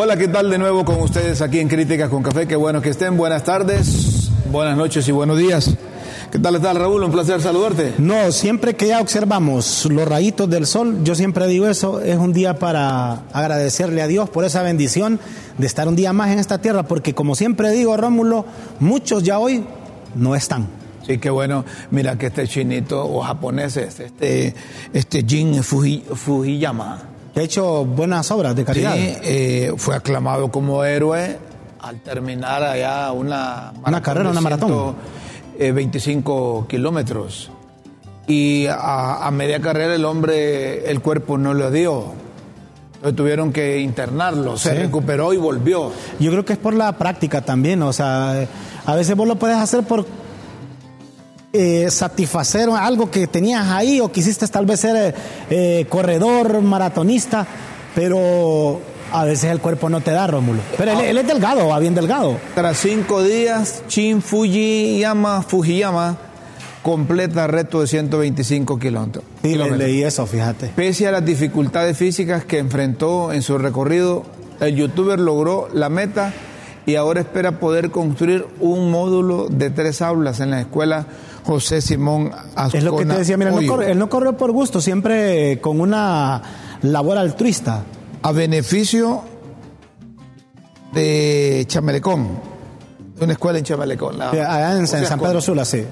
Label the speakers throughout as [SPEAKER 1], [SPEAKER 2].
[SPEAKER 1] Hola, ¿qué tal de nuevo con ustedes aquí en Críticas con Café? Qué bueno que estén. Buenas tardes, buenas noches y buenos días. ¿Qué tal está Raúl? Un placer saludarte.
[SPEAKER 2] No, siempre que ya observamos los rayitos del sol, yo siempre digo eso, es un día para agradecerle a Dios por esa bendición de estar un día más en esta tierra, porque como siempre digo, Rómulo, muchos ya hoy no están.
[SPEAKER 1] Sí, qué bueno. Mira que este chinito o japonés, este, este Jin Fujiyama.
[SPEAKER 2] Que ha hecho buenas obras de caridad.
[SPEAKER 1] Sí, eh, fue aclamado como héroe al terminar allá una...
[SPEAKER 2] Una carrera, una maratón
[SPEAKER 1] 25 eh, kilómetros. Y a, media carrera el hombre, el cuerpo no lo dio. Entonces tuvieron que internarlo, se recuperó y volvió.
[SPEAKER 2] Yo creo que es por la práctica también, o sea, a veces vos lo puedes hacer por eh, satisfacer algo que tenías ahí o quisiste tal vez ser eh, corredor, maratonista, pero a veces el cuerpo no te da, Rómulo. Pero él, es delgado, va bien delgado.
[SPEAKER 1] Tras cinco días, Chin Fujiyama, Fujiyama completa reto de 125 kilómetros.
[SPEAKER 2] Sí, leí eso, fíjate.
[SPEAKER 1] Pese a las dificultades físicas que enfrentó en su recorrido, el youtuber logró la meta y ahora espera poder construir un módulo de tres aulas en la escuela José Simón
[SPEAKER 2] Ascona. Es lo que te decía, mira, él no corre por gusto, siempre con una labor altruista
[SPEAKER 1] a beneficio de Chamelecón, de una escuela en Chamelecón.
[SPEAKER 2] allá en, San Pedro Sula, sí.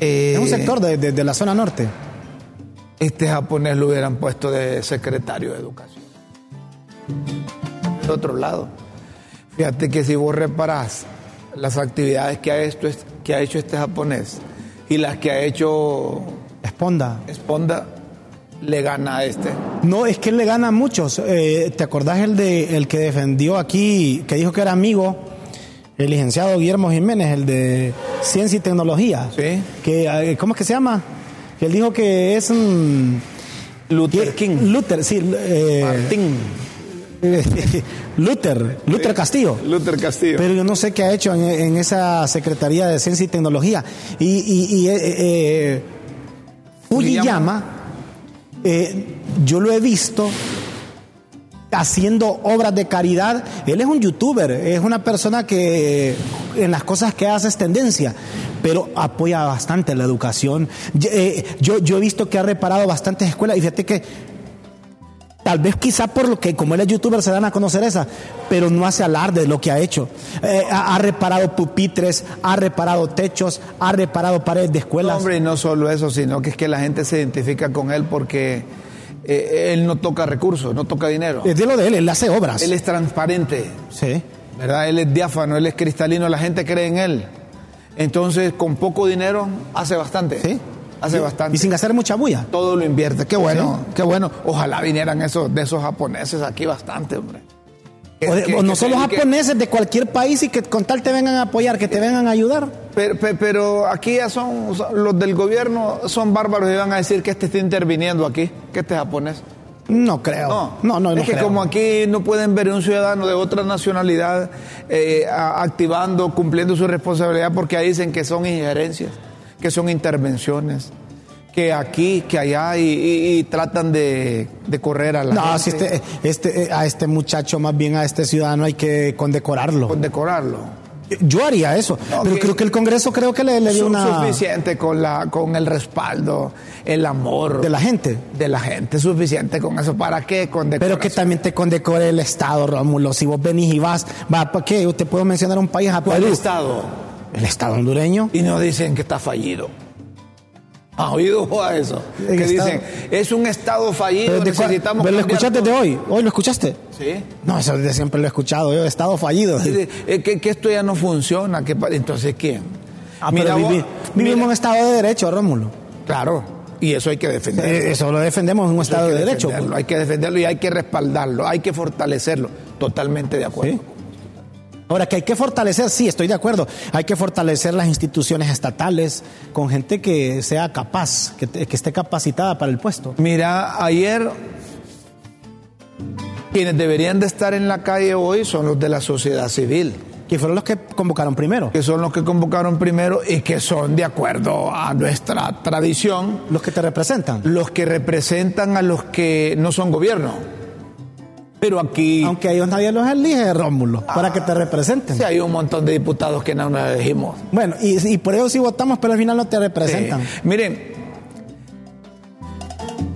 [SPEAKER 2] Eh, es un sector de, la zona norte.
[SPEAKER 1] Este japonés lo hubieran puesto de secretario de educación. De otro lado, fíjate que si vos reparás las actividades que ha, que ha hecho este japonés y las que ha hecho
[SPEAKER 2] Esponda.
[SPEAKER 1] Esponda, le gana a este.
[SPEAKER 2] No, es que él le gana a muchos. Eh, ¿Te acordás el, de, el que defendió aquí, que dijo que era amigo? El licenciado Guillermo Jiménez, el de Ciencia y Tecnología.
[SPEAKER 1] Sí.
[SPEAKER 2] Que, eh, ¿Cómo es que se llama? Que él dijo que es un...
[SPEAKER 1] Luther King.
[SPEAKER 2] Luther, sí. Eh,
[SPEAKER 1] Martín.
[SPEAKER 2] Luther, Luther Castillo.
[SPEAKER 1] Luther Castillo.
[SPEAKER 2] Pero yo no sé qué ha hecho en, esa Secretaría de Ciencia y Tecnología. Y, y, y eh, eh, yo lo he visto haciendo obras de caridad. Él es un youtuber, es una persona que en las cosas que hace es tendencia, pero apoya bastante la educación. Eh, yo, yo he visto que ha reparado bastantes escuelas y fíjate que Tal vez quizá por lo que como él es youtuber se dan a conocer esa, pero no hace alarde de lo que ha hecho. Eh, ha, reparado pupitres, ha reparado techos, ha reparado paredes de escuelas.
[SPEAKER 1] hombre, y no solo eso, sino que es que la gente se identifica con él porque eh, él no toca recursos, no toca dinero.
[SPEAKER 2] Es de lo de él, él hace obras.
[SPEAKER 1] Él es transparente.
[SPEAKER 2] Sí.
[SPEAKER 1] ¿Verdad? Él es diáfano, él es cristalino, la gente cree en él. Entonces, con poco dinero hace bastante.
[SPEAKER 2] Sí.
[SPEAKER 1] Hace bastante.
[SPEAKER 2] Y sin hacer mucha bulla.
[SPEAKER 1] Todo lo invierte. Qué bueno, qué bueno. Ojalá vinieran esos, de esos japoneses aquí bastante, hombre.
[SPEAKER 2] o, no solo japoneses, de cualquier país y que con tal te vengan a apoyar, que te vengan a ayudar.
[SPEAKER 1] Pero, aquí ya son, los del gobierno son bárbaros y van a decir que este está interviniendo aquí, que este es japonés.
[SPEAKER 2] No creo. No, no, no.
[SPEAKER 1] es que como aquí no pueden ver un ciudadano de otra nacionalidad eh, activando, cumpliendo su responsabilidad porque ahí dicen que son injerencias que son intervenciones, que aquí, que allá, y, tratan de, correr a la
[SPEAKER 2] No, si este, este, a este muchacho, más bien a este ciudadano, hay que condecorarlo.
[SPEAKER 1] Condecorarlo.
[SPEAKER 2] Yo haría eso, pero creo que el Congreso creo que le, le dio una...
[SPEAKER 1] Suficiente con, la, con el respaldo, el amor...
[SPEAKER 2] De la gente.
[SPEAKER 1] De la gente, suficiente con eso. ¿Para qué?
[SPEAKER 2] Pero que también te condecore el Estado, Rómulo. Si vos venís y vas, va, ¿para qué? Usted puede mencionar un país a
[SPEAKER 1] ¿Cuál Estado?
[SPEAKER 2] El Estado hondureño.
[SPEAKER 1] Y nos dicen que está fallido. ¿Ha oído a eso? Que dicen, es un Estado fallido, necesitamos
[SPEAKER 2] ¿Pero lo escuchaste de hoy? ¿Hoy lo escuchaste?
[SPEAKER 1] Sí.
[SPEAKER 2] No, eso de siempre lo he escuchado, yo, Estado fallido.
[SPEAKER 1] que, que, esto ya no funciona, que, entonces ¿quién?
[SPEAKER 2] Ah, mira, vivimos en un Estado de Derecho, Rómulo.
[SPEAKER 1] Claro, y eso hay que defenderlo. Eh,
[SPEAKER 2] eso lo defendemos en un Estado de Derecho.
[SPEAKER 1] Hay que defenderlo y hay que respaldarlo, hay que fortalecerlo. Totalmente de acuerdo.
[SPEAKER 2] Ahora, que hay que fortalecer, sí, estoy de acuerdo, hay que fortalecer las instituciones estatales con gente que sea capaz, que, esté capacitada para el puesto.
[SPEAKER 1] Mira, ayer quienes deberían de estar en la calle hoy son los de la sociedad civil.
[SPEAKER 2] Que fueron los que convocaron primero.
[SPEAKER 1] Que son los que convocaron primero y que son de acuerdo a nuestra tradición.
[SPEAKER 2] Los que te representan.
[SPEAKER 1] Los que representan a los que no son gobierno Pero aquí.
[SPEAKER 2] Aunque ellos nadie los elige, Rómulo, para que te representen.
[SPEAKER 1] Sí, hay un montón de diputados que no nos elegimos.
[SPEAKER 2] Bueno, y, y por eso sí votamos, pero al final no te representan.
[SPEAKER 1] Sí. Miren,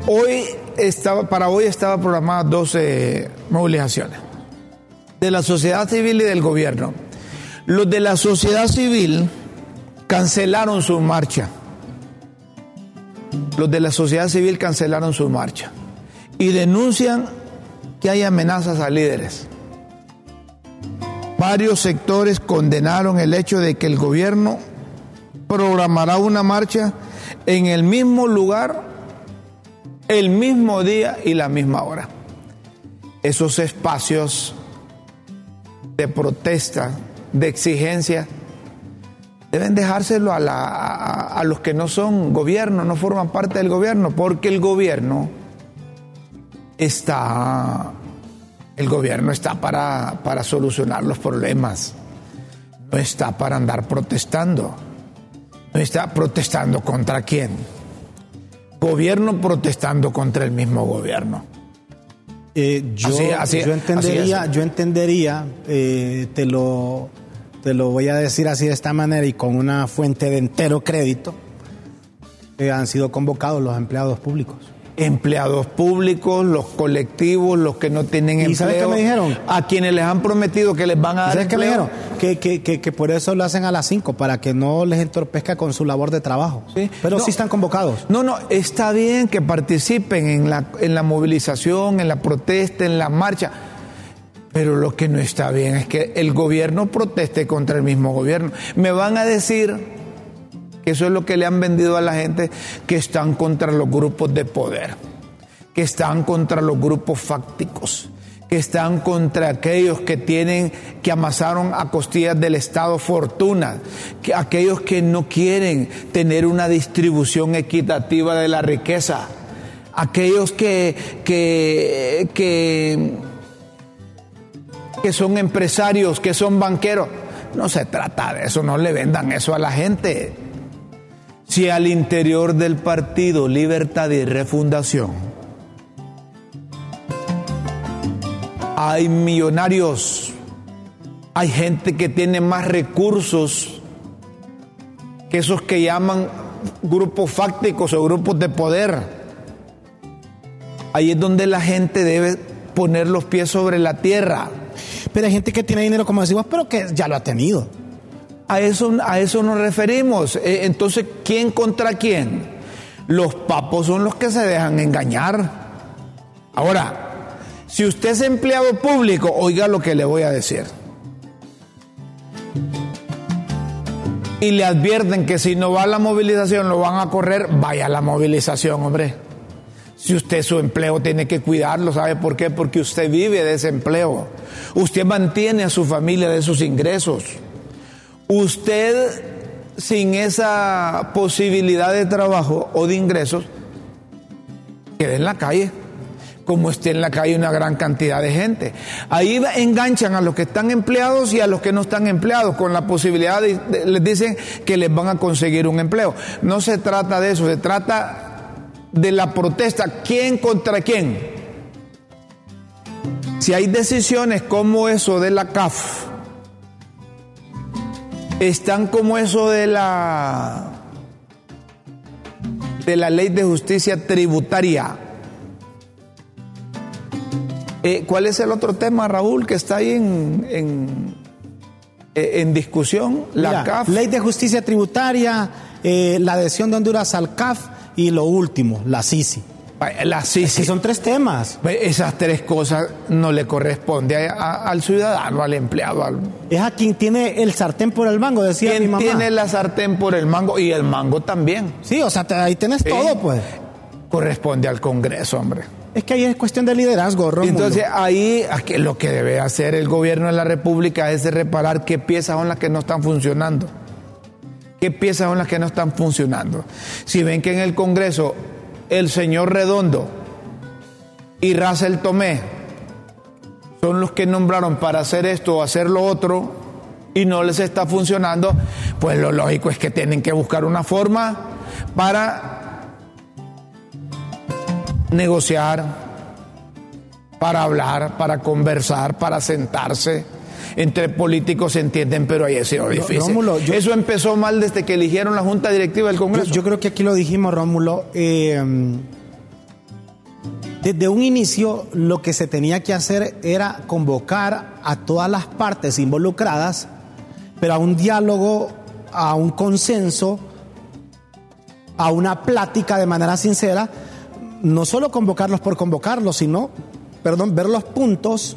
[SPEAKER 1] hoy estaba, para hoy estaba programadas 12 movilizaciones de la sociedad civil y del gobierno. Los de la sociedad civil cancelaron su marcha. Los de la sociedad civil cancelaron su marcha y denuncian que hay amenazas a líderes. Varios sectores condenaron el hecho de que el gobierno programará una marcha en el mismo lugar, el mismo día y la misma hora. Esos espacios de protesta, de exigencia, deben dejárselo a, la, a, los que no son gobierno, no forman parte del gobierno, porque el gobierno está, el gobierno está para, para solucionar los problemas, no está para andar protestando, no está protestando contra quién, gobierno protestando contra el mismo gobierno.
[SPEAKER 2] Eh, yo, así, así, yo entendería, yo entendería eh, te, lo, te lo voy a decir así de esta manera y con una fuente de entero crédito, eh, han sido convocados los empleados públicos.
[SPEAKER 1] Empleados públicos, los colectivos, los que no tienen
[SPEAKER 2] ¿Y
[SPEAKER 1] empleo.
[SPEAKER 2] ¿Sabes qué me dijeron?
[SPEAKER 1] A quienes les han prometido que les van a dar
[SPEAKER 2] ¿Sabes qué me dijeron? Que, que, que, que, por eso lo hacen a las 5, para que no les entorpezca con su labor de trabajo.
[SPEAKER 1] Sí.
[SPEAKER 2] Pero
[SPEAKER 1] No.
[SPEAKER 2] sí están convocados.
[SPEAKER 1] No, no, está bien que participen en la, en la movilización, en la protesta, en la marcha. Pero lo que no está bien es que el gobierno proteste contra el mismo gobierno. Me van a decir que eso es lo que le han vendido a la gente, que están contra los grupos de poder, que están contra los grupos fácticos, que están contra aquellos que tienen, que amasaron a costillas del Estado fortuna, que aquellos que no quieren tener una distribución equitativa de la riqueza, aquellos que, que, que, que son empresarios, que son banqueros. No se trata de eso, no le vendan eso a la gente. Si al interior del partido Libertad y Refundación hay millonarios, hay gente que tiene más recursos que esos que llaman grupos fácticos o grupos de poder. Ahí es donde la gente debe poner los pies sobre la tierra.
[SPEAKER 2] Pero hay gente que tiene dinero, como decimos, pero que ya lo ha tenido.
[SPEAKER 1] A eso, a eso nos referimos. Eh, Entonces, ¿quién contra quién? Los papos son los que se dejan engañar. Ahora, si usted es empleado público, oiga lo que le voy a decir. Y le advierten que si no va a la movilización lo van a correr, vaya a la movilización, hombre. Si usted su empleo tiene que cuidarlo, ¿sabe por qué? Porque usted vive de ese empleo. Usted mantiene a su familia de sus ingresos. Usted sin esa posibilidad de trabajo o de ingresos, queda en la calle, como esté en la calle una gran cantidad de gente. Ahí enganchan a los que están empleados y a los que no están empleados, con la posibilidad de, les dicen que les van a conseguir un empleo. No se trata de eso, se trata de la protesta, ¿quién contra quién? Si hay decisiones como eso de la CAF, están como eso de la de la ley de justicia tributaria. Eh, ¿Cuál es el otro tema, Raúl, que está ahí en, en, eh, en discusión? La
[SPEAKER 2] Mira,
[SPEAKER 1] CAF.
[SPEAKER 2] Ley de justicia tributaria, eh, la adhesión de Honduras al CAF y lo último, la CICI.
[SPEAKER 1] La
[SPEAKER 2] Sí, son tres temas.
[SPEAKER 1] Esas tres cosas no le corresponde a- a- al ciudadano, al empleado, al,
[SPEAKER 2] Es a quien tiene el sartén por el mango, decía mi
[SPEAKER 1] ¿Quién
[SPEAKER 2] mamá.
[SPEAKER 1] tiene la sartén por el mango? Y el mango también.
[SPEAKER 2] Sí, o sea, te- ahí tenés
[SPEAKER 1] Sí.
[SPEAKER 2] todo, pues.
[SPEAKER 1] Corresponde al Congreso, hombre.
[SPEAKER 2] Es que ahí es cuestión de liderazgo, Rómulo.
[SPEAKER 1] Entonces ahí aquí lo que debe hacer el gobierno de la República es reparar qué piezas son las que no están funcionando. ¿Qué piezas son las que no están funcionando? Si ven que en el Congreso el señor Redondo y Russell Tomé son los que nombraron para hacer esto o hacer lo otro y no les está funcionando, pues lo lógico es que tienen que buscar una forma para negociar, para hablar, para conversar, para sentarse. Entre políticos se entienden, pero ahí ha sido difícil.
[SPEAKER 2] Rómulo, yo-
[SPEAKER 1] Eso empezó mal desde que eligieron la Junta Directiva del
[SPEAKER 2] Yo,
[SPEAKER 1] Congreso.
[SPEAKER 2] yo creo que aquí lo dijimos, Rómulo. eh, desde un inicio, lo que se tenía que hacer era convocar a todas las partes involucradas, pero a un diálogo, a un consenso, a una plática de manera sincera, no solo convocarlos por convocarlos, sino, perdón, ver los puntos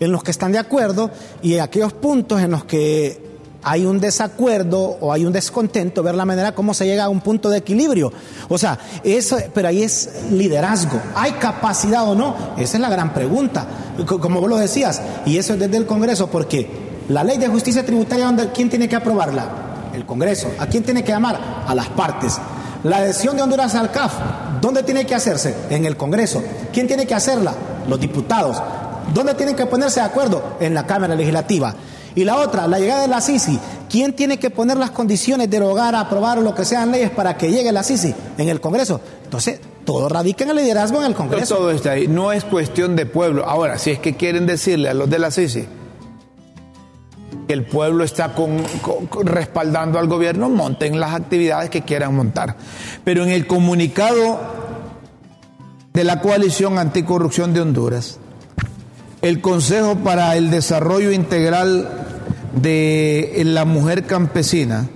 [SPEAKER 2] en los que están de acuerdo y aquellos puntos en los que hay un desacuerdo o hay un descontento, ver la manera como se llega a un punto de equilibrio. O sea, eso, pero ahí es liderazgo. ¿Hay capacidad o no? Esa es la gran pregunta. Co- Como vos lo decías, y eso es desde el Congreso, porque la ley de justicia tributaria, ¿dónde- ¿quién tiene que aprobarla? El Congreso. ¿A quién tiene que llamar? A las partes. La adhesión de Honduras al CAF, ¿dónde tiene que hacerse? En el Congreso. ¿Quién tiene que hacerla? Los diputados. ¿Dónde tienen que ponerse de acuerdo? En la Cámara Legislativa. Y la otra, la llegada de la CICI. ¿Quién tiene que poner las condiciones, derogar, aprobar o lo que sean leyes para que llegue la CICI? En el Congreso. Entonces, todo radica en el liderazgo en el Congreso.
[SPEAKER 1] todo está ahí. No es cuestión de pueblo. Ahora, si es que quieren decirle a los de la CICI que el pueblo está con- con- con- respaldando al gobierno, monten las actividades que quieran montar. Pero en el comunicado de la coalición anticorrupción de Honduras, el Consejo para el Desarrollo Integral de la Mujer Campesina,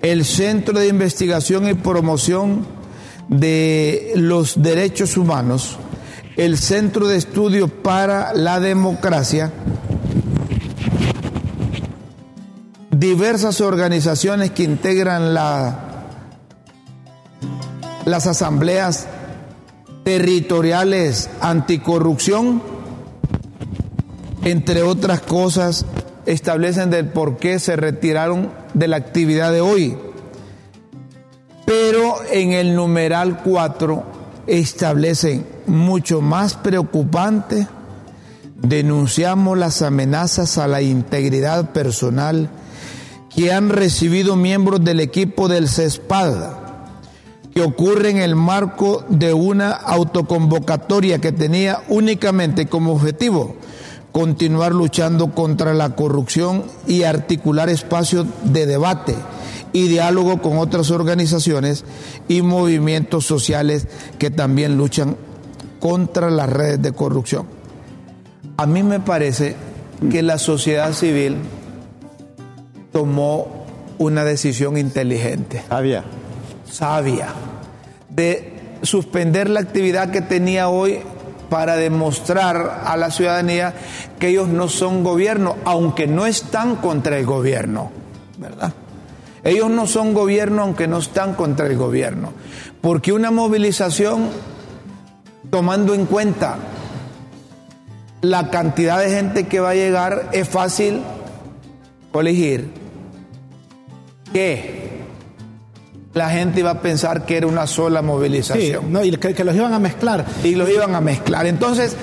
[SPEAKER 1] el Centro de Investigación y Promoción de los Derechos Humanos, el Centro de Estudios para la Democracia, diversas organizaciones que integran la, las asambleas territoriales anticorrupción, entre otras cosas, establecen del por qué se retiraron de la actividad de hoy. Pero en el numeral 4 establecen mucho más preocupante, denunciamos las amenazas a la integridad personal que han recibido miembros del equipo del CESPAD, que ocurre en el marco de una autoconvocatoria que tenía únicamente como objetivo continuar luchando contra la corrupción y articular espacios de debate y diálogo con otras organizaciones y movimientos sociales que también luchan contra las redes de corrupción. A mí me parece que la sociedad civil tomó una decisión inteligente
[SPEAKER 3] Había.
[SPEAKER 1] sabia de suspender la actividad que tenía hoy para demostrar a la ciudadanía que ellos no son gobierno, aunque no están contra el gobierno, ¿verdad? Ellos no son gobierno aunque no están contra el gobierno, porque una movilización tomando en cuenta la cantidad de gente que va a llegar es fácil elegir que la gente iba a pensar que era una sola
[SPEAKER 2] Sí,
[SPEAKER 1] movilización
[SPEAKER 2] no, y que, que los iban a mezclar.
[SPEAKER 1] y los iban a mezclar. Entonces,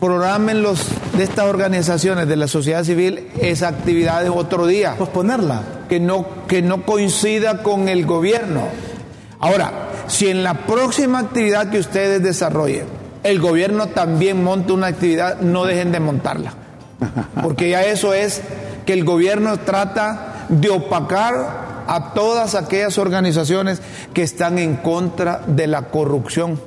[SPEAKER 1] programen los de estas organizaciones de la sociedad civil esa actividad de otro día,
[SPEAKER 2] Posponerla.
[SPEAKER 1] que no, que no coincida con el gobierno. Ahora, si en la próxima actividad que ustedes desarrollen, el gobierno también monta una actividad, no dejen de montarla. Porque ya eso es que el gobierno trata de opacar a todas aquellas organizaciones que están en contra de la corrupción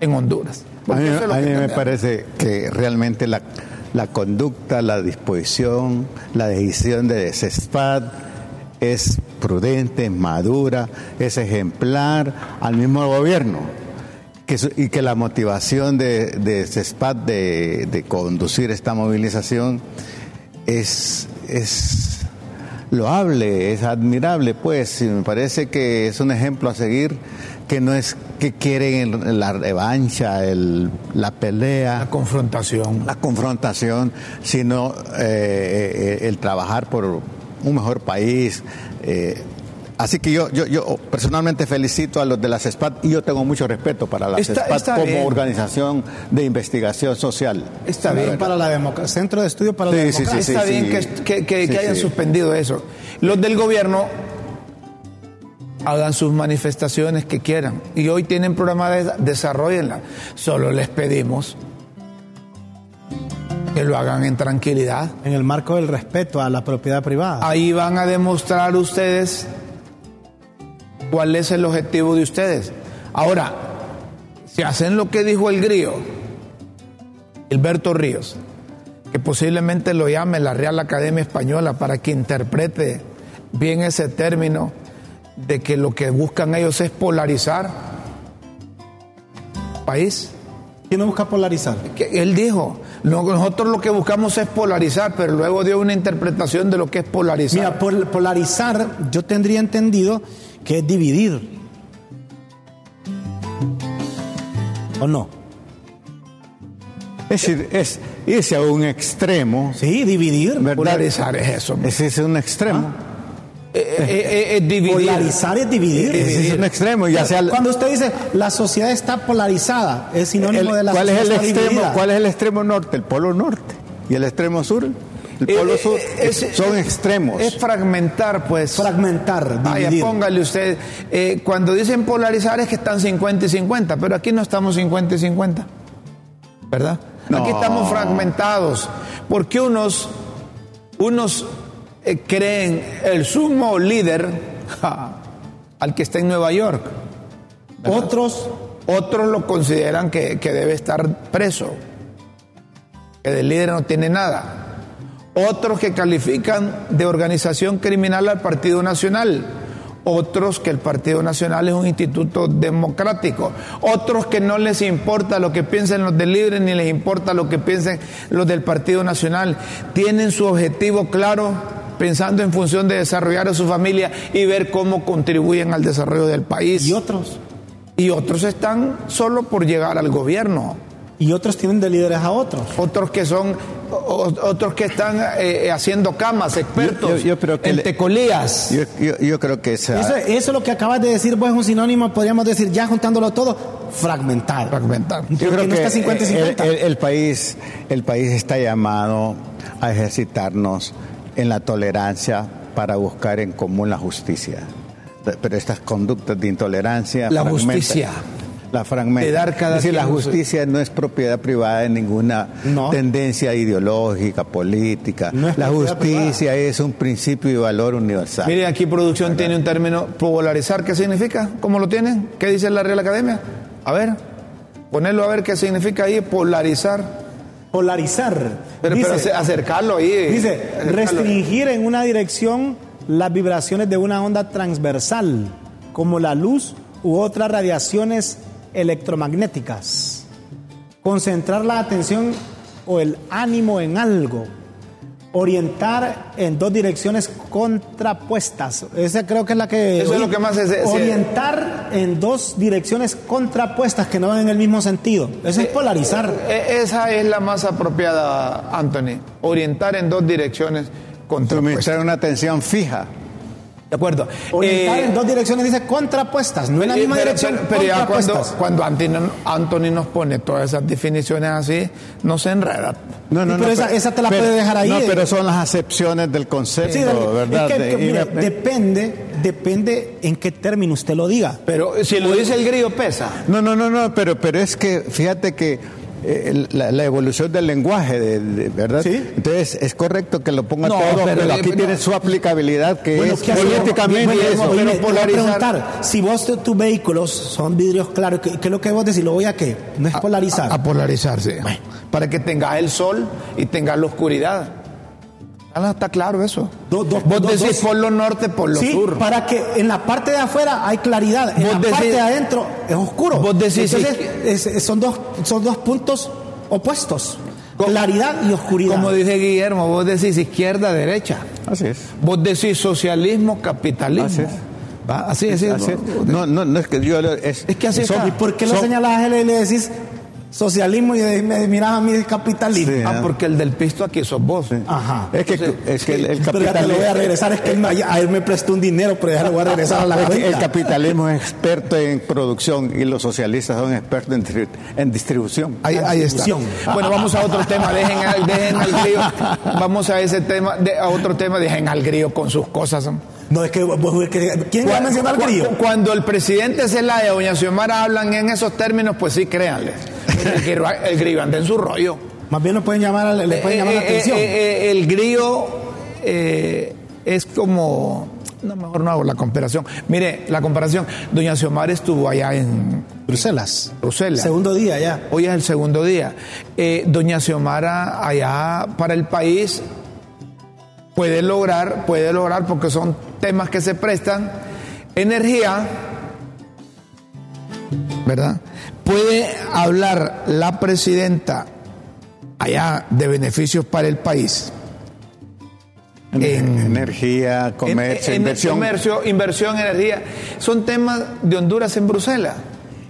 [SPEAKER 1] en Honduras.
[SPEAKER 3] A mí,
[SPEAKER 1] es
[SPEAKER 3] a me parece que realmente la, la conducta, la disposición, la decisión de CESPAD es prudente, madura, es ejemplar al mismo gobierno. Que, y que la motivación de, de CESPAD de, de conducir esta movilización es, es loable, es admirable, pues, y me parece que es un ejemplo a seguir, que no es que quieren la revancha, el, la pelea,
[SPEAKER 1] La confrontación.
[SPEAKER 3] la confrontación, sino eh, eh, el trabajar por un mejor país. eh. Así que yo, yo, yo personalmente felicito a los de la CESPAD y yo tengo mucho respeto para la
[SPEAKER 1] Está-
[SPEAKER 3] como
[SPEAKER 1] bien.
[SPEAKER 3] organización de investigación social.
[SPEAKER 1] Está bien.
[SPEAKER 2] Para la democracia. Centro de Estudio para la
[SPEAKER 3] Sí,
[SPEAKER 2] Democracia.
[SPEAKER 3] sí,
[SPEAKER 1] Está
[SPEAKER 3] sí,
[SPEAKER 1] bien
[SPEAKER 3] sí.
[SPEAKER 1] que, que- que-
[SPEAKER 3] Sí,
[SPEAKER 1] que hayan
[SPEAKER 3] sí.
[SPEAKER 1] suspendido eso. Los del gobierno hagan sus manifestaciones que quieran. Y hoy tienen programa de desarrollenla. Solo les pedimos Que lo hagan en tranquilidad.
[SPEAKER 2] En el marco del respeto a la propiedad privada.
[SPEAKER 1] Ahí van a demostrar ustedes cuál es el objetivo de ustedes. Ahora, si hacen lo que dijo el grío, Gilberto Ríos, que posiblemente lo llame la Real Academia Española para que interprete bien ese término de que lo que buscan ellos es polarizar país.
[SPEAKER 2] ¿Quién no busca polarizar?
[SPEAKER 1] Que él dijo, nosotros lo que buscamos es polarizar, pero luego dio una interpretación de lo que es polarizar.
[SPEAKER 2] Mira, polarizar yo tendría entendido que es dividir. ¿O no?
[SPEAKER 3] Es decir, es irse a un extremo.
[SPEAKER 2] Sí, dividir.
[SPEAKER 3] ¿verdad?
[SPEAKER 1] Polarizar es eso.
[SPEAKER 3] Ese es un extremo.
[SPEAKER 1] Eh, eh, eh, eh, dividir.
[SPEAKER 2] Polarizar es dividir.
[SPEAKER 3] Ese es un extremo. Ya sea,
[SPEAKER 2] Cuando usted dice la sociedad está polarizada, es sinónimo
[SPEAKER 3] el-
[SPEAKER 2] de la
[SPEAKER 3] ¿cuál, es el
[SPEAKER 2] sociedad está
[SPEAKER 3] extremo,
[SPEAKER 2] dividida.
[SPEAKER 3] ¿Cuál es el extremo norte? El polo norte. ¿Y el extremo sur? El
[SPEAKER 1] Eh,
[SPEAKER 3] polo
[SPEAKER 1] eh,
[SPEAKER 3] sur.
[SPEAKER 1] es-
[SPEAKER 3] son
[SPEAKER 1] es-
[SPEAKER 3] extremos.
[SPEAKER 1] Es fragmentar, pues.
[SPEAKER 2] Fragmentar,
[SPEAKER 1] Vaya,
[SPEAKER 2] dividir.
[SPEAKER 1] póngale usted. eh, cuando dicen polarizar es que están 50 y 50, pero aquí no estamos 50 y 50. ¿Verdad?
[SPEAKER 3] No.
[SPEAKER 1] Aquí estamos fragmentados. Porque unos, unos eh, creen el sumo líder ja, al que está en Nueva York.
[SPEAKER 2] Otros
[SPEAKER 1] Otros lo consideran que, que debe estar preso, que del líder no tiene nada. Otros que califican de organización criminal al Partido Nacional. Otros que el Partido Nacional es un instituto democrático. Otros que no les importa lo que piensen los del Libre ni les importa lo que piensen los del Partido Nacional. Tienen su objetivo claro pensando en función de desarrollar a su familia y ver cómo contribuyen al desarrollo del país
[SPEAKER 2] y otros.
[SPEAKER 1] y otros están solo por llegar al gobierno.
[SPEAKER 2] Y otros tienen de líderes a otros.
[SPEAKER 1] Otros que son, otros que están eh, haciendo camas, expertos
[SPEAKER 3] Yo- yo- yo creo que
[SPEAKER 1] en
[SPEAKER 3] le-
[SPEAKER 1] tecolías.
[SPEAKER 3] Yo, yo- yo creo que esa,
[SPEAKER 2] Eso, eso es lo que acabas de decir, pues es un sinónimo, podríamos decir, ya juntándolo todo, fragmentar.
[SPEAKER 1] Fragmentar.
[SPEAKER 3] Yo creo
[SPEAKER 2] no
[SPEAKER 3] que
[SPEAKER 2] está 50 y
[SPEAKER 3] el-
[SPEAKER 2] 50.
[SPEAKER 3] El, el país, el país está llamado a ejercitarnos en la tolerancia para buscar en común la justicia. Pero estas conductas de intolerancia...
[SPEAKER 1] La justicia.
[SPEAKER 3] La fragmenta.
[SPEAKER 1] De dar cada
[SPEAKER 3] es decir, la justicia no es propiedad privada de ninguna
[SPEAKER 2] No.
[SPEAKER 3] tendencia ideológica, política.
[SPEAKER 2] No es
[SPEAKER 3] la justicia es un principio y valor universal.
[SPEAKER 1] Miren, aquí producción tiene un término, polarizar, ¿qué significa? ¿Cómo lo tienen? ¿Qué dice la Real Academia? A ver, ponerlo a ver qué significa ahí, polarizar.
[SPEAKER 2] Polarizar.
[SPEAKER 1] Pero,
[SPEAKER 2] dice,
[SPEAKER 1] pero acercarlo ahí.
[SPEAKER 2] dice,
[SPEAKER 1] acercarlo.
[SPEAKER 2] restringir en una dirección las vibraciones de una onda transversal, como la luz u otras radiaciones electromagnéticas. Concentrar la atención o el ánimo en algo. Orientar en dos direcciones contrapuestas. Esa creo que es la que...
[SPEAKER 1] Eso es lo que más se-
[SPEAKER 2] Orientar en dos direcciones contrapuestas que no van en el mismo sentido. Eso es polarizar.
[SPEAKER 1] E- Esa es la más apropiada, Anthony. Orientar en dos direcciones contrapuestas.
[SPEAKER 3] Suministrar una atención fija.
[SPEAKER 1] De acuerdo.
[SPEAKER 2] Orientar
[SPEAKER 1] Eh,
[SPEAKER 2] en dos direcciones dice contrapuestas, no en la
[SPEAKER 1] eh,
[SPEAKER 2] misma
[SPEAKER 1] pero-
[SPEAKER 2] dirección.
[SPEAKER 1] Pero, pero ya cuando, cuando Anthony, Anthony nos pone todas esas definiciones así, no se enreda.
[SPEAKER 3] No, no,
[SPEAKER 2] Sí,
[SPEAKER 3] no.
[SPEAKER 2] pero esa- esa te la
[SPEAKER 3] pero-
[SPEAKER 2] puede dejar ahí,
[SPEAKER 3] No,
[SPEAKER 2] eh.
[SPEAKER 3] pero son las acepciones del concepto,
[SPEAKER 2] Sí.
[SPEAKER 3] ¿verdad?
[SPEAKER 2] Es que,
[SPEAKER 3] De-
[SPEAKER 2] mire,
[SPEAKER 3] y-
[SPEAKER 2] depende, depende en qué término usted lo diga.
[SPEAKER 1] Pero si lo dice el grillo, pesa.
[SPEAKER 3] No, no, no, no, pero, pero es que fíjate que eh, la, la evolución del lenguaje, de, de- ¿verdad?
[SPEAKER 2] Sí.
[SPEAKER 3] Entonces es correcto que lo ponga
[SPEAKER 1] No,
[SPEAKER 3] todo,
[SPEAKER 1] pero-
[SPEAKER 3] pero, aquí
[SPEAKER 1] no.
[SPEAKER 3] tiene su aplicabilidad que
[SPEAKER 2] Bueno,
[SPEAKER 3] es políticamente
[SPEAKER 2] Bueno,
[SPEAKER 3] eso.
[SPEAKER 2] oíme,
[SPEAKER 1] pero
[SPEAKER 2] voy a preguntar, si vos tu- tus vehículos son vidrios claros, ¿qué, qué es lo que vos decís? ¿Lo voy a qué? No es polarizar.
[SPEAKER 1] A polarizarse. Para que tengas el sol y tengas la oscuridad. Ah, está claro eso.
[SPEAKER 2] Do- do-
[SPEAKER 1] Vos
[SPEAKER 2] do-
[SPEAKER 1] decís
[SPEAKER 2] dos-
[SPEAKER 1] por lo norte, por lo
[SPEAKER 2] sí,
[SPEAKER 1] sur.
[SPEAKER 2] para que en la parte de afuera hay claridad, en
[SPEAKER 1] Vos
[SPEAKER 2] la
[SPEAKER 1] decís-
[SPEAKER 2] parte de adentro es oscuro.
[SPEAKER 1] Vos decís-
[SPEAKER 2] Entonces, es- es- son, dos, son dos puntos opuestos, claridad y oscuridad.
[SPEAKER 1] Como dice Guillermo, vos decís izquierda, derecha.
[SPEAKER 3] Así es.
[SPEAKER 1] Vos decís socialismo, capitalismo.
[SPEAKER 3] Así es.
[SPEAKER 1] ¿Va? Así es.
[SPEAKER 3] Así es. No, no, no es que yo lo- es,
[SPEAKER 1] Es que así
[SPEAKER 3] son-
[SPEAKER 1] está.
[SPEAKER 2] ¿Y por qué lo
[SPEAKER 3] son-
[SPEAKER 2] señalas a él y le decís socialismo y me miras a mí de capitalismo?
[SPEAKER 3] Sí.
[SPEAKER 1] Ah, porque el del pisto aquí sos vos.
[SPEAKER 2] Ajá.
[SPEAKER 3] Es que, es que el, el
[SPEAKER 2] Pero ya te lo voy a
[SPEAKER 3] capitalismo,
[SPEAKER 2] regresar, es que él, me- a él me prestó un dinero, pero ya lo voy a regresar a la
[SPEAKER 3] que el
[SPEAKER 2] cuenta.
[SPEAKER 3] capitalismo es experto en producción y los socialistas son expertos en, en distribución.
[SPEAKER 1] Ahí, ahí está.
[SPEAKER 2] distribución.
[SPEAKER 1] Bueno, vamos a otro tema. Dejen al, dejen al grillo. Vamos a ese tema, de- a otro tema. Dejen al grillo con sus cosas.
[SPEAKER 2] No, es que, vos- es que- ¿quién va a mencionar al grillo?
[SPEAKER 1] Cuando el presidente Zelaya y doña Xiomara hablan en esos términos, pues sí, créanle. El grillo, el grillo anda en su rollo.
[SPEAKER 2] Más bien nos pueden llamar, le pueden llamar la
[SPEAKER 1] Eh, eh,
[SPEAKER 2] atención.
[SPEAKER 1] eh, el grillo es como. No, mejor no hago la comparación. Mire, la comparación. Doña Xiomara estuvo allá en
[SPEAKER 2] Bruselas.
[SPEAKER 1] Bruselas.
[SPEAKER 2] Segundo día ya.
[SPEAKER 1] Hoy es el segundo día. Eh, Doña Xiomara allá para el país puede lograr, puede lograr porque son temas que se prestan. Energía, ¿verdad? Puede hablar la presidenta allá de beneficios para el país. En-
[SPEAKER 3] Energía, comercio,
[SPEAKER 1] en, en
[SPEAKER 3] inversión.
[SPEAKER 1] comercio, inversión, energía. Son temas de Honduras en Bruselas.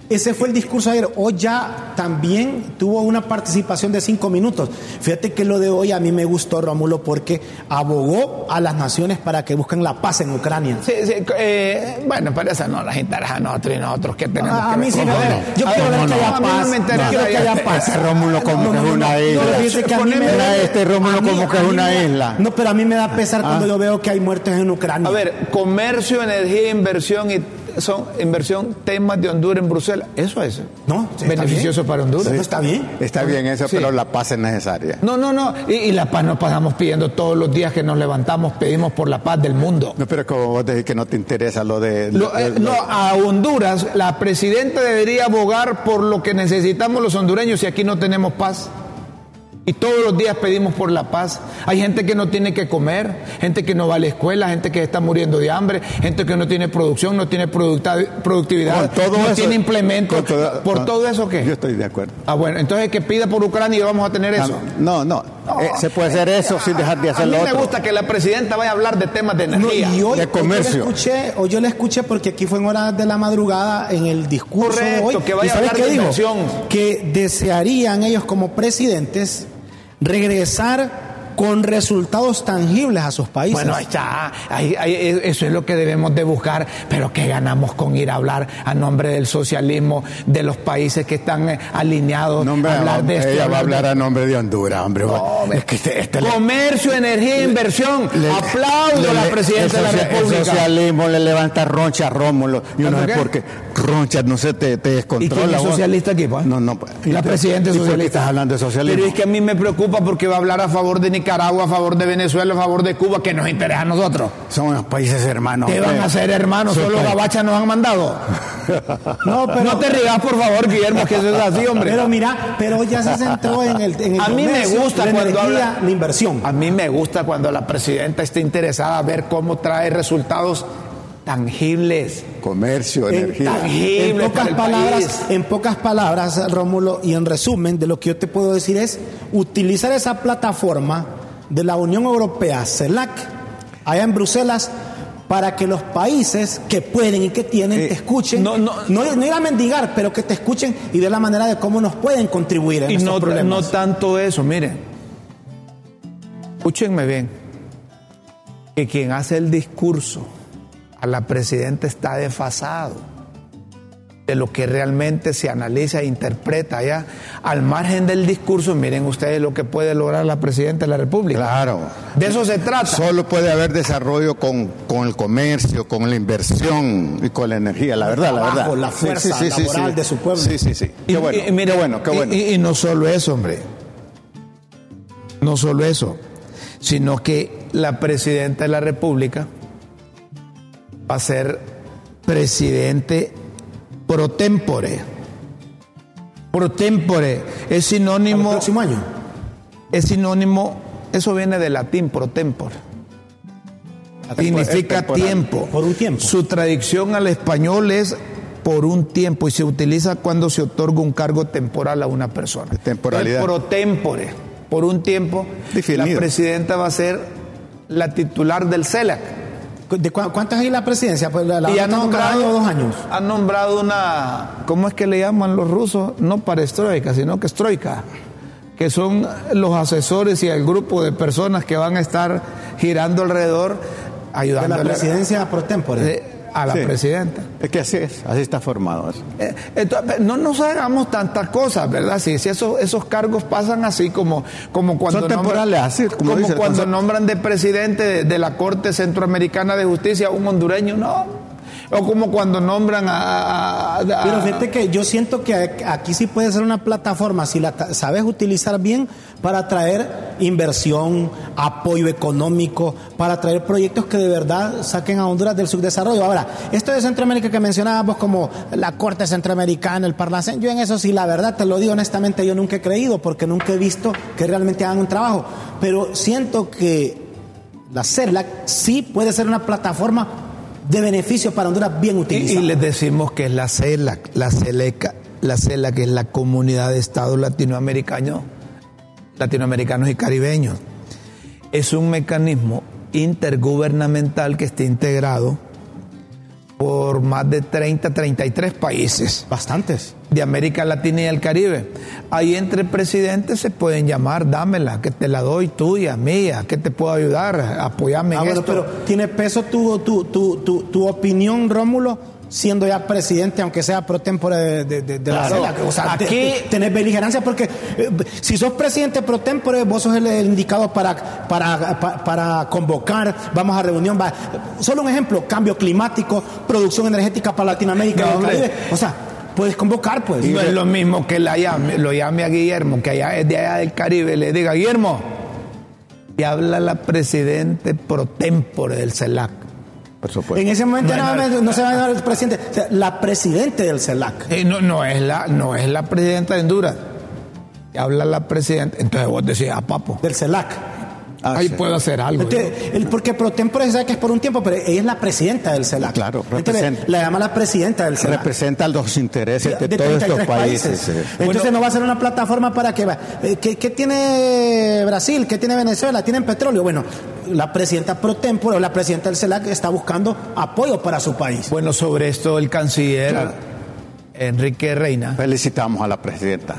[SPEAKER 2] Ese fue el discurso ayer. Hoy ya también tuvo una participación de cinco minutos. Fíjate que lo de hoy a mí me gustó, Rómulo, porque abogó a las naciones para que busquen la paz en Ucrania.
[SPEAKER 1] Sí, sí, eh, bueno, pero esa no las interesa a nosotros y nosotros que tenemos
[SPEAKER 2] A, a
[SPEAKER 1] que
[SPEAKER 2] mí
[SPEAKER 1] ver
[SPEAKER 2] sí
[SPEAKER 1] eso?
[SPEAKER 2] ver. Yo
[SPEAKER 1] A
[SPEAKER 2] quiero ver
[SPEAKER 1] no,
[SPEAKER 2] que
[SPEAKER 1] no,
[SPEAKER 2] haya
[SPEAKER 1] a mí no
[SPEAKER 2] paz.
[SPEAKER 1] me interesa
[SPEAKER 2] Yo quiero que haya
[SPEAKER 1] ya.
[SPEAKER 2] paz.
[SPEAKER 3] Rómulo como que es una isla.
[SPEAKER 2] No, a mí
[SPEAKER 3] Este Rómulo
[SPEAKER 2] a mí-
[SPEAKER 3] como que
[SPEAKER 2] a
[SPEAKER 3] es
[SPEAKER 2] mí
[SPEAKER 3] una isla.
[SPEAKER 2] No, pero a mí me da pesar cuando
[SPEAKER 3] Ah.
[SPEAKER 2] yo veo que hay muertos en Ucrania.
[SPEAKER 1] A ver, comercio, energía, inversión y son inversión, temas de Honduras en Bruselas. Eso es
[SPEAKER 2] No, sí,
[SPEAKER 1] beneficioso para Honduras.
[SPEAKER 2] Sí. está bien.
[SPEAKER 3] Está bien eso,
[SPEAKER 1] Sí.
[SPEAKER 3] pero la paz es necesaria.
[SPEAKER 1] No, no, no. Y, y la paz nos pasamos pidiendo todos los días que nos levantamos, pedimos por la paz del mundo.
[SPEAKER 3] No, pero como vos decís que no te interesa lo de...
[SPEAKER 1] Lo- eh,
[SPEAKER 3] lo-
[SPEAKER 1] no, a Honduras, la presidenta debería abogar por lo que necesitamos los hondureños si aquí no tenemos paz. Y todos los días pedimos por la paz. Hay gente que no tiene que comer, gente que no va a la escuela, gente que está muriendo de hambre, gente que no tiene producción, no tiene producta- productividad,
[SPEAKER 3] todo
[SPEAKER 1] no
[SPEAKER 3] eso-
[SPEAKER 1] tiene implementos.
[SPEAKER 3] todo-
[SPEAKER 1] ¿Por
[SPEAKER 3] con-
[SPEAKER 1] todo eso qué?
[SPEAKER 3] Yo estoy de acuerdo.
[SPEAKER 1] Ah, bueno, entonces que pida por Ucrania y vamos a tener eso.
[SPEAKER 3] No, no. eh, se puede hacer eso sin dejar de
[SPEAKER 1] A
[SPEAKER 3] hacer
[SPEAKER 1] mí me
[SPEAKER 3] otro.
[SPEAKER 1] gusta que la presidenta vaya a hablar de temas de
[SPEAKER 2] No,
[SPEAKER 1] energía.
[SPEAKER 2] y hoy,
[SPEAKER 3] de
[SPEAKER 2] hoy
[SPEAKER 3] comercio.
[SPEAKER 2] yo le escuché, hoy yo le escuché porque aquí fue en horas de la madrugada en el discurso de
[SPEAKER 1] Correcto,
[SPEAKER 2] hoy.
[SPEAKER 1] que vaya
[SPEAKER 2] ¿Y
[SPEAKER 1] a hablar
[SPEAKER 2] qué
[SPEAKER 1] de
[SPEAKER 2] dijo?
[SPEAKER 1] inversión.
[SPEAKER 2] Que desearían ellos como presidentes regresar con resultados tangibles a sus países.
[SPEAKER 1] Bueno, ahí está. Ahí- ahí- eso es lo que debemos de buscar. Pero ¿qué ganamos con ir a hablar a nombre del socialismo de los países que están eh, alineados?
[SPEAKER 3] No, hombre,
[SPEAKER 1] a hablar de esto,
[SPEAKER 3] ella va a
[SPEAKER 1] hablar
[SPEAKER 3] a nombre de Honduras, hombre.
[SPEAKER 1] hombre.
[SPEAKER 3] es que este, este le-
[SPEAKER 1] Comercio, energía, inversión.
[SPEAKER 3] le-
[SPEAKER 1] Aplaudo
[SPEAKER 3] le-
[SPEAKER 1] a la presidenta de la República.
[SPEAKER 3] El socialismo le levanta roncha a Rómulo. Yo no
[SPEAKER 1] ¿Por
[SPEAKER 3] sé por qué. Roncha, no sé, te, te
[SPEAKER 1] ¿Y
[SPEAKER 3] descontrola.
[SPEAKER 1] quién es
[SPEAKER 3] vos.
[SPEAKER 1] socialista aquí, pues?
[SPEAKER 3] No, no. pues.
[SPEAKER 1] La presidenta
[SPEAKER 3] ¿Y por qué
[SPEAKER 1] socialista.
[SPEAKER 3] estás hablando de socialismo?
[SPEAKER 1] Pero es que a mí me preocupa porque va a hablar a favor de Nicaragua, a favor de Venezuela, a favor de Cuba, que nos interesa a nosotros.
[SPEAKER 3] Son los países hermanos.
[SPEAKER 1] ¿Qué van a hacer, hermanos? Solo
[SPEAKER 3] países-
[SPEAKER 1] gabachas nos han mandado.
[SPEAKER 2] no, pero,
[SPEAKER 1] No te rías, por favor, Guillermo, que eso es así, hombre.
[SPEAKER 2] pero mira, pero ya se centró en el, en el
[SPEAKER 1] A mí me gusta
[SPEAKER 2] la
[SPEAKER 1] cuando
[SPEAKER 2] energía,
[SPEAKER 1] habla-
[SPEAKER 2] la inversión.
[SPEAKER 1] A mí me gusta cuando la presidenta está interesada a ver cómo trae resultados tangibles.
[SPEAKER 3] Comercio,
[SPEAKER 2] En,
[SPEAKER 3] energía.
[SPEAKER 1] tangible
[SPEAKER 2] en pocas palabras,
[SPEAKER 1] país.
[SPEAKER 2] en pocas palabras, Rómulo, y en resumen de lo que yo te puedo decir es utilizar esa plataforma de la Unión Europea, CELAC, allá en Bruselas, para que los países que pueden y que tienen
[SPEAKER 3] Eh,
[SPEAKER 2] te escuchen,
[SPEAKER 1] no,
[SPEAKER 2] no,
[SPEAKER 1] no-
[SPEAKER 2] no, ir a mendigar, pero que te escuchen y de la manera de cómo nos pueden contribuir en
[SPEAKER 1] Y
[SPEAKER 2] estos
[SPEAKER 1] no, no
[SPEAKER 2] problemas.
[SPEAKER 1] tanto eso, miren. Escúchenme bien. Que quien hace el discurso a la presidenta está desfasado de lo que realmente se analiza e interpreta allá. Al margen del discurso, miren ustedes lo que puede lograr la presidenta de la República.
[SPEAKER 3] Claro.
[SPEAKER 1] De eso se trata.
[SPEAKER 3] Solo puede haber desarrollo con, con el comercio, con la inversión y con la energía, la verdad, la verdad.
[SPEAKER 2] la fuerza laboral de su pueblo.
[SPEAKER 3] Sí, sí, sí. Qué bueno,
[SPEAKER 1] y- mire,
[SPEAKER 3] qué bueno, qué
[SPEAKER 1] y-
[SPEAKER 3] bueno.
[SPEAKER 1] Y, y no solo eso, hombre. No solo eso, sino que la presidenta de la República va a ser presidente pro tempore. Pro tempore es
[SPEAKER 2] Para el
[SPEAKER 1] sinónimo,
[SPEAKER 2] próximo año.
[SPEAKER 1] es sinónimo, eso viene del latín pro tempore. Significa
[SPEAKER 3] es temporal.
[SPEAKER 1] tiempo.
[SPEAKER 2] Por un tiempo.
[SPEAKER 1] Su traducción al español es por un tiempo y se utiliza cuando se otorga un cargo temporal a una persona.
[SPEAKER 3] Temporalidad.
[SPEAKER 1] Es pro tempore, por un tiempo.
[SPEAKER 3] Definido.
[SPEAKER 1] La presidenta va a ser la titular del CELAC.
[SPEAKER 2] ¿De cu- ¿Cuántas hay la presidencia? Pues la, la
[SPEAKER 1] y ha
[SPEAKER 2] otra está cada
[SPEAKER 1] nombrado,
[SPEAKER 2] dos años.
[SPEAKER 1] ha nombrado una, ¿cómo es que le llaman los rusos? No parestroika, sino que es troika, que son los asesores y el grupo de personas que van a estar girando alrededor,
[SPEAKER 2] De
[SPEAKER 1] ayudando
[SPEAKER 2] la presidencia pro tempore.
[SPEAKER 1] A la
[SPEAKER 3] Sí.
[SPEAKER 1] presidenta.
[SPEAKER 3] Es que así es, así está formado. eso.
[SPEAKER 1] Eh, entonces, no nos hagamos tantas cosas, ¿verdad? Si, si esos, esos cargos pasan así como, como cuando,
[SPEAKER 3] Son temporales, así como el
[SPEAKER 1] cuando nombran de presidente de, de la Corte Centroamericana de Justicia a un hondureño, no. O como cuando nombran a...
[SPEAKER 2] Pero fíjate que yo siento que aquí sí puede ser una plataforma, si la sabes utilizar bien, para traer inversión, apoyo económico, para traer proyectos que de verdad saquen a Honduras del subdesarrollo. Ahora, esto de Centroamérica que mencionábamos como la Corte Centroamericana, el Parlacén, yo en eso sí, la verdad, te lo digo honestamente, yo nunca he creído, porque nunca he visto que realmente hagan un trabajo. Pero siento que la CERLAC sí puede ser una plataforma de beneficio para Honduras bien
[SPEAKER 1] y,
[SPEAKER 2] utilizada.
[SPEAKER 1] y les decimos que es la CELAC, la CELECA, la CELAC que es la Comunidad de Estados Latinoamericanos, latinoamericanos y caribeños. Es un mecanismo intergubernamental que está integrado por más de 30, 33 países.
[SPEAKER 2] Bastantes.
[SPEAKER 1] de América Latina y el Caribe. Ahí entre presidentes se pueden llamar, dámela, que te la doy tuya, mía, que te puedo ayudar, apoyarme
[SPEAKER 2] Ah,
[SPEAKER 1] en
[SPEAKER 2] bueno,
[SPEAKER 1] esto.
[SPEAKER 2] pero tiene peso tu, tu, tu, tu, tu opinión, Rómulo, siendo ya presidente, aunque sea pro tempore de, de- de- de la. CELAC. O sea,
[SPEAKER 1] Aquí-
[SPEAKER 2] te- te- tenés beligerancia porque eh, si sos presidente pro tempore, vos sos el, el indicado para, para, pa- para convocar, vamos a reunión. Va. Solo un ejemplo, cambio climático, producción energética para Latinoamérica
[SPEAKER 1] No,
[SPEAKER 2] y el. Caribe. O sea, puedes convocar, pues.
[SPEAKER 1] no es lo mismo que la llame, lo llame a Guillermo, que allá es de allá del Caribe, le diga, Guillermo, y habla la presidente pro tempore del CELAC.
[SPEAKER 3] Por supuesto.
[SPEAKER 2] En ese momento
[SPEAKER 1] No,
[SPEAKER 2] nada
[SPEAKER 1] no.
[SPEAKER 2] no se va a llamar el presidente, o sea, la presidente del CELAC.
[SPEAKER 1] Eh, no, no, es la, no es la presidenta de Honduras. Habla la presidenta. Entonces vos decís, ah, papo,
[SPEAKER 2] Del CELAC.
[SPEAKER 3] Ah,
[SPEAKER 1] ahí
[SPEAKER 3] sí.
[SPEAKER 1] puedo hacer algo.
[SPEAKER 2] Entonces, el- porque pro tempore se sabe que es por un tiempo, pero ella es la presidenta del CELAC.
[SPEAKER 3] Claro,
[SPEAKER 2] Entonces,
[SPEAKER 3] representa.
[SPEAKER 2] la llama la presidenta del CELAC.
[SPEAKER 3] Representa los intereses de,
[SPEAKER 2] De
[SPEAKER 3] todos estos
[SPEAKER 2] 33
[SPEAKER 3] países.
[SPEAKER 2] Entonces no va a ser una plataforma para que va. eh, ¿Qué, qué tiene Brasil? ¿Qué tiene Venezuela? ¿Tienen petróleo? Bueno, la presidenta pro tempore o la presidenta del CELAC está buscando apoyo para su país.
[SPEAKER 1] Bueno, sobre esto el canciller
[SPEAKER 3] Claro.
[SPEAKER 1] Enrique Reina.
[SPEAKER 3] Felicitamos a la presidenta.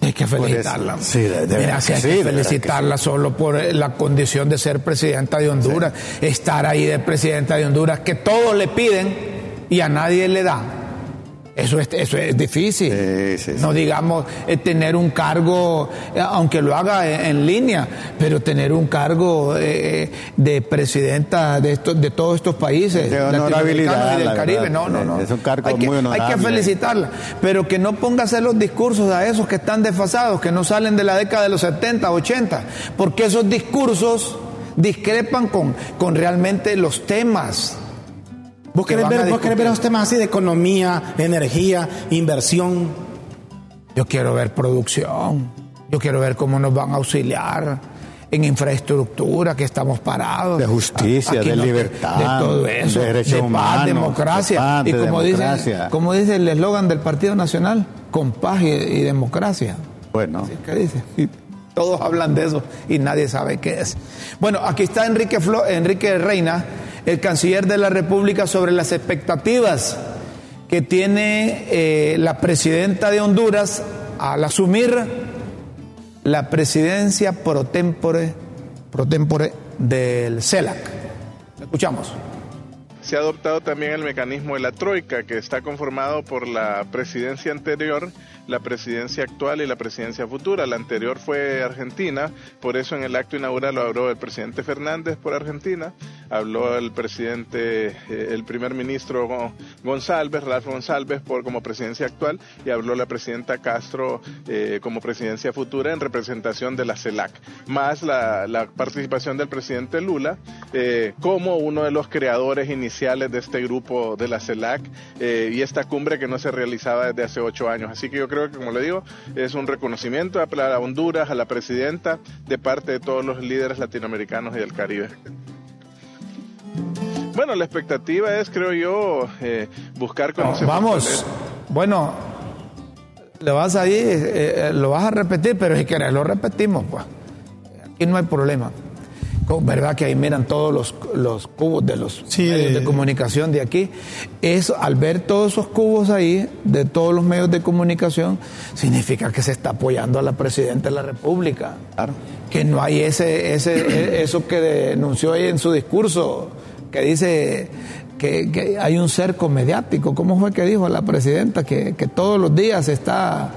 [SPEAKER 1] Hay que felicitarla.
[SPEAKER 3] Sí, de- de
[SPEAKER 1] Mira,
[SPEAKER 3] que
[SPEAKER 1] hay
[SPEAKER 3] sí,
[SPEAKER 1] que
[SPEAKER 3] de verdad que
[SPEAKER 1] felicitarla solo por eh, la condición de ser presidenta de Honduras, estar ahí de presidenta de Honduras, que todos le piden y a nadie le da. Eso es, eso es difícil.
[SPEAKER 3] Sí, sí, sí.
[SPEAKER 1] No digamos eh, tener un cargo, eh, aunque lo haga en, en línea, pero tener un cargo eh, de presidenta de, estos, de todos estos países.
[SPEAKER 3] De honorabilidad,
[SPEAKER 1] y del Caribe.
[SPEAKER 3] verdad.
[SPEAKER 1] No, no, no.
[SPEAKER 3] Es un cargo
[SPEAKER 1] hay que,
[SPEAKER 3] muy
[SPEAKER 1] Hay que
[SPEAKER 3] honorable.
[SPEAKER 1] felicitarla, pero que no ponga a hacer los discursos a esos que están desfasados, que no salen de la década de los 70, 80, porque esos discursos discrepan con, con realmente los temas.
[SPEAKER 2] ¿Vos
[SPEAKER 1] que
[SPEAKER 2] querés, ver, vos querés ver esos temas así de economía, energía, inversión?
[SPEAKER 1] Yo quiero ver producción, yo quiero ver cómo nos van a auxiliar en infraestructura, que estamos parados.
[SPEAKER 3] De justicia,
[SPEAKER 1] Aquí
[SPEAKER 3] de
[SPEAKER 1] no-
[SPEAKER 3] libertad,
[SPEAKER 1] de todo eso,
[SPEAKER 3] de derechos
[SPEAKER 1] de paz,
[SPEAKER 3] humanos,
[SPEAKER 1] democracia.
[SPEAKER 3] de paz,
[SPEAKER 1] y como dice,
[SPEAKER 3] democracia.
[SPEAKER 1] como dice el eslogan del Partido Nacional, con paz y, y democracia.
[SPEAKER 3] Bueno,
[SPEAKER 1] ¿Qué dice? Todos hablan de eso y nadie sabe qué es. Bueno, aquí está Enrique, Flo- Enrique Reina, el canciller de la República, sobre las expectativas que tiene eh, la presidenta de Honduras al asumir la presidencia pro tempore, pro tempore del CELAC. Escuchamos.
[SPEAKER 4] Se ha adoptado también el mecanismo de la Troika, que está conformado por la presidencia anterior, la presidencia actual y la presidencia futura. La anterior fue Argentina, por eso en el acto inaugural habló el presidente Fernández por Argentina, habló el presidente, eh, el primer ministro Go- González, Ralph González, por, como presidencia actual, y habló la presidenta Castro eh, como presidencia futura en representación de la CELAC, más la, participación del presidente Lula eh, como uno de los creadores iniciales de este grupo de la CELAC y esta cumbre que no se realizaba desde hace ocho años. Así que yo creo que, como le digo, es un reconocimiento a Honduras, a la presidenta, de parte de todos los líderes latinoamericanos y del Caribe. Bueno, la expectativa es, creo yo, eh, buscar cómo
[SPEAKER 1] No,
[SPEAKER 4] se
[SPEAKER 1] vamos. Bueno, lo vas ahí, eh, eh, lo vas a repetir, pero si querés lo repetimos, pues. Aquí no hay problema. ¿Verdad que ahí miran todos los, los cubos de los
[SPEAKER 2] Sí,
[SPEAKER 1] medios de comunicación de aquí? Eso, al ver todos esos cubos ahí, de todos los medios de comunicación, significa que se está apoyando a la presidenta de la República.
[SPEAKER 3] Claro.
[SPEAKER 1] Que no hay ese, ese, e- eso que denunció ahí en su discurso, que dice que, que hay un cerco mediático. ¿Cómo fue que dijo la presidenta? Que, que todos los días está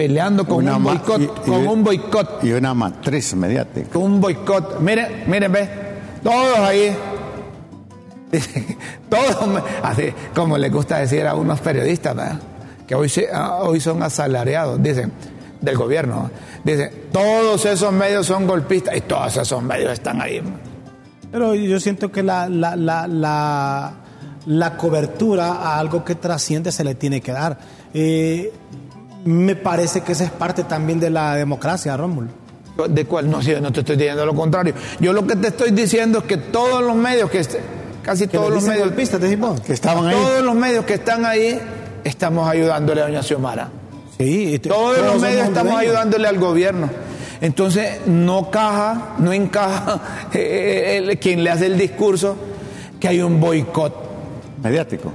[SPEAKER 1] peleando con
[SPEAKER 3] Una
[SPEAKER 1] un boicot, con un boicot,
[SPEAKER 3] y una matriz mediática.
[SPEAKER 1] con un boicot. Miren, miren, ve, todos ahí, todos, así como le gusta decir a unos periodistas, ¿verdad? que hoy, se- ah, hoy son asalariados, dicen, del gobierno. Dice, todos esos medios son golpistas y todos esos medios están ahí.
[SPEAKER 2] Pero yo siento que la, la, la, la, la cobertura a algo que trasciende se le tiene que dar. Eh, me parece que esa es parte también de la democracia, Rómulo.
[SPEAKER 1] ¿De cuál? No, sí, no te estoy diciendo lo contrario. Yo lo que te estoy diciendo es que todos los medios, que casi
[SPEAKER 2] Que
[SPEAKER 1] todos los medios,
[SPEAKER 2] golpistas, decís vos.
[SPEAKER 3] Que estaban ahí.
[SPEAKER 1] todos los medios que están ahí, estamos ayudándole a doña Xiomara.
[SPEAKER 2] Sí, este,
[SPEAKER 1] Todos los
[SPEAKER 2] somos
[SPEAKER 1] medios estamos
[SPEAKER 2] hondureños.
[SPEAKER 1] ayudándole al gobierno. Entonces, no caja, no encaja eh, el- quien le hace el discurso que hay un boicot
[SPEAKER 3] Mediático.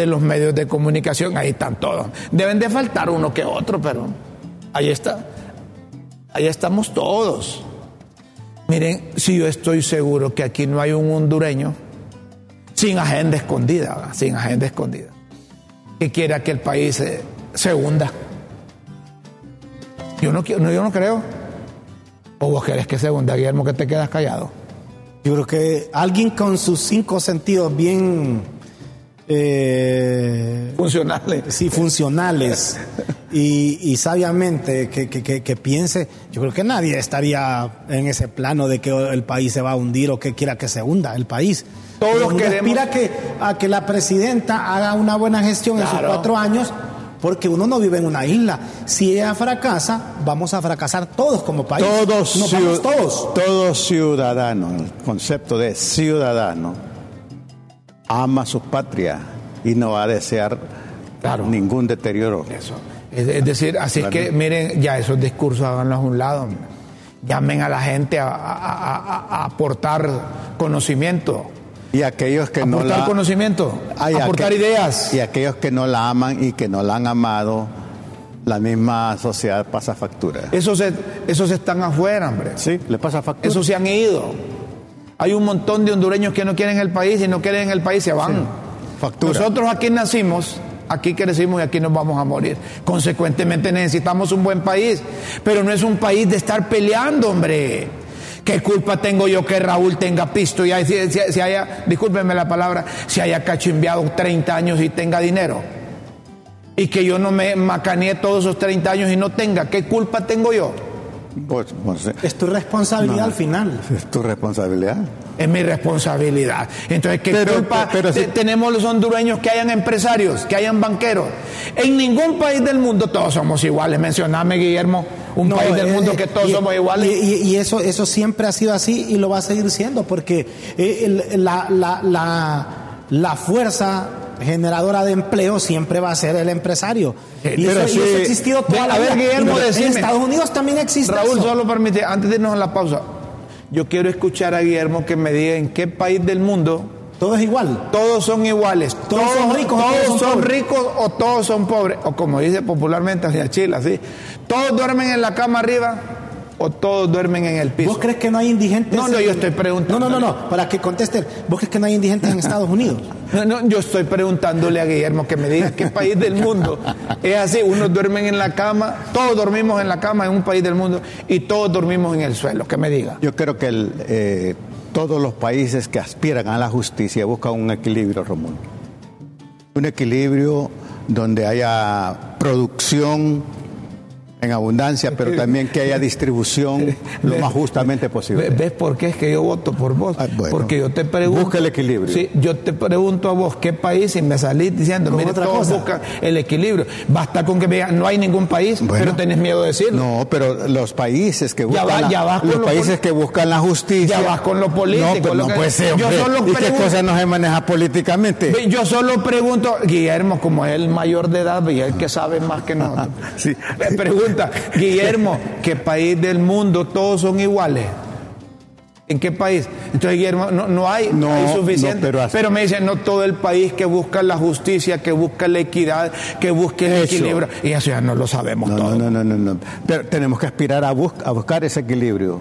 [SPEAKER 1] De los medios de comunicación. Ahí están todos. Deben de faltar uno que otro, pero ahí está. Ahí estamos todos. Miren, si yo estoy seguro que aquí no hay un hondureño sin agenda escondida, sin agenda escondida, que quiera que el país se, hunda. Yo no, quiero- yo no creo. ¿O vos querés que se hunda, Guillermo, que te quedas callado?
[SPEAKER 2] Yo creo que alguien con sus cinco sentidos bien eh,
[SPEAKER 1] Funcionales.
[SPEAKER 2] sí, funcionales y, y sabiamente que, que- que- piense, yo creo que nadie estaría en ese plano de que el país se va a hundir o que quiera que se hunda el país.
[SPEAKER 1] Todos queremos-
[SPEAKER 2] aspira que, a que la presidenta haga una buena gestión en sus cuatro años. Porque uno no vive en una isla. Si ella fracasa, vamos a fracasar todos como país.
[SPEAKER 3] Todos,
[SPEAKER 2] Nos
[SPEAKER 3] ciu-
[SPEAKER 2] vamos todos.
[SPEAKER 3] todo ciudadano, el concepto de ciudadano, ama su patria y no va a desear
[SPEAKER 1] Claro.
[SPEAKER 3] ningún deterioro.
[SPEAKER 1] Eso. Es, es decir, así
[SPEAKER 3] Claro.
[SPEAKER 1] que miren, ya esos discursos háganlos a un lado. Llamen a la gente a, a- a- a aportar conocimiento.
[SPEAKER 3] Y aquellos que no
[SPEAKER 1] aportar
[SPEAKER 3] la
[SPEAKER 1] conocimiento.
[SPEAKER 3] Ay,
[SPEAKER 1] aportar
[SPEAKER 3] aqu-
[SPEAKER 1] ideas.
[SPEAKER 3] Y aquellos que no la aman y que no la han amado, la misma sociedad pasa factura.
[SPEAKER 1] Esos, se- esos están afuera, hombre.
[SPEAKER 3] Sí, le pasa factura.
[SPEAKER 1] Esos se han ido. Hay un montón de hondureños que no quieren el país y no quieren el país se van.
[SPEAKER 3] Factura.
[SPEAKER 1] Nosotros aquí nacimos, aquí crecimos y aquí nos vamos a morir. Consecuentemente necesitamos un buen país, pero no es un país de estar peleando, hombre. ¿Qué culpa tengo yo que Raúl tenga pisto y hay- si, si- si haya, discúlpenme la palabra, si haya cachimbeado 30 años y tenga dinero? Y que yo no me macaneé todos esos 30 años y no tenga. ¿Qué culpa tengo yo?
[SPEAKER 3] Pues, pues, eh,
[SPEAKER 2] Es tu responsabilidad
[SPEAKER 3] No.
[SPEAKER 2] al final.
[SPEAKER 3] es tu responsabilidad.
[SPEAKER 1] Es mi responsabilidad. Entonces, ¿qué
[SPEAKER 3] Pero-
[SPEAKER 1] culpa
[SPEAKER 3] pero si-
[SPEAKER 1] te- tenemos los hondureños que hayan empresarios, que hayan banqueros? En ningún país del mundo todos somos iguales. Mencioname, Guillermo, un
[SPEAKER 2] No,
[SPEAKER 1] país del
[SPEAKER 2] eh,
[SPEAKER 1] mundo
[SPEAKER 2] eh,
[SPEAKER 1] que todos
[SPEAKER 2] y-
[SPEAKER 1] somos iguales.
[SPEAKER 2] Y, y- y eso, eso siempre ha sido así y lo va a seguir siendo porque eh, el- la, la, la, la fuerza generadora de empleo siempre va a ser el empresario.
[SPEAKER 1] Eh,
[SPEAKER 2] y,
[SPEAKER 1] pero
[SPEAKER 2] eso, y
[SPEAKER 1] sí-
[SPEAKER 2] eso ha existido toda la
[SPEAKER 1] a ver,
[SPEAKER 2] vida.
[SPEAKER 1] Guillermo,
[SPEAKER 2] Y en. Estados Unidos también existe
[SPEAKER 1] Raúl,
[SPEAKER 2] eso.
[SPEAKER 1] solo permite, antes de irnos a la pausa, yo quiero escuchar a Guillermo que me diga en qué país del mundo
[SPEAKER 2] Todo es igual.
[SPEAKER 1] todos son iguales.
[SPEAKER 2] Todos son ricos
[SPEAKER 1] todos
[SPEAKER 2] todos son
[SPEAKER 1] son ricos o todos son pobres. O como dice popularmente hacia Chile, así. Todos duermen en la cama arriba o todos duermen en el piso.
[SPEAKER 2] ¿Vos crees que no hay indigentes?
[SPEAKER 1] No, no, yo estoy preguntando.
[SPEAKER 2] No, no, no, no, para que conteste. ¿Vos crees que no hay indigentes en Estados Unidos?
[SPEAKER 1] No, no, yo estoy preguntándole a Guillermo que me diga qué país del mundo es así. Unos duermen en la cama, todos dormimos en la cama en un país del mundo y todos dormimos en el suelo. Que me diga.
[SPEAKER 3] Yo creo que el, eh, todos los países que aspiran a la justicia buscan un equilibrio, Romulo. Un equilibrio donde haya producción en abundancia, pero también que haya distribución lo más justamente posible.
[SPEAKER 1] Ve- ¿Ves por qué es que yo voto por vos?
[SPEAKER 3] Ah, bueno.
[SPEAKER 1] Porque yo te pregunto.
[SPEAKER 3] Busca el equilibrio.
[SPEAKER 1] Sí, yo te pregunto a vos qué país y me salís diciendo, mire,
[SPEAKER 2] otra
[SPEAKER 1] todos
[SPEAKER 2] cosa.
[SPEAKER 1] buscan el equilibrio. Basta con que me digan, no hay ningún país,
[SPEAKER 3] Bueno.
[SPEAKER 1] pero tenés miedo de decirlo.
[SPEAKER 3] No, pero los países que
[SPEAKER 1] Ya
[SPEAKER 3] buscan,
[SPEAKER 1] va-
[SPEAKER 3] la,
[SPEAKER 1] ya vas con
[SPEAKER 3] los
[SPEAKER 1] lo
[SPEAKER 3] países que buscan la justicia.
[SPEAKER 1] Ya vas con lo político,
[SPEAKER 3] No, pero
[SPEAKER 1] lo
[SPEAKER 3] no
[SPEAKER 1] que-
[SPEAKER 3] puede ser.
[SPEAKER 1] yo
[SPEAKER 3] hombre.
[SPEAKER 1] solo
[SPEAKER 3] ¿Y qué
[SPEAKER 1] pregunto-
[SPEAKER 3] cosa no se maneja políticamente?
[SPEAKER 1] Yo solo pregunto, Guillermo, como es el mayor de edad y el que sabe más que nosotros.
[SPEAKER 3] Sí.
[SPEAKER 1] Me pregunta, Guillermo, ¿qué país del mundo todos son iguales? ¿En qué país? Entonces, Guillermo, no, no hay,
[SPEAKER 3] No,
[SPEAKER 1] hay suficiente.
[SPEAKER 3] no, pero
[SPEAKER 1] me dicen, no todo el país que busca la justicia, que busca la equidad, que busque el
[SPEAKER 3] Eso.
[SPEAKER 1] equilibrio. Y eso ya no lo sabemos
[SPEAKER 3] No,
[SPEAKER 1] todo.
[SPEAKER 3] no, no, no, no, no. Pero tenemos que aspirar a, bus- a buscar ese equilibrio.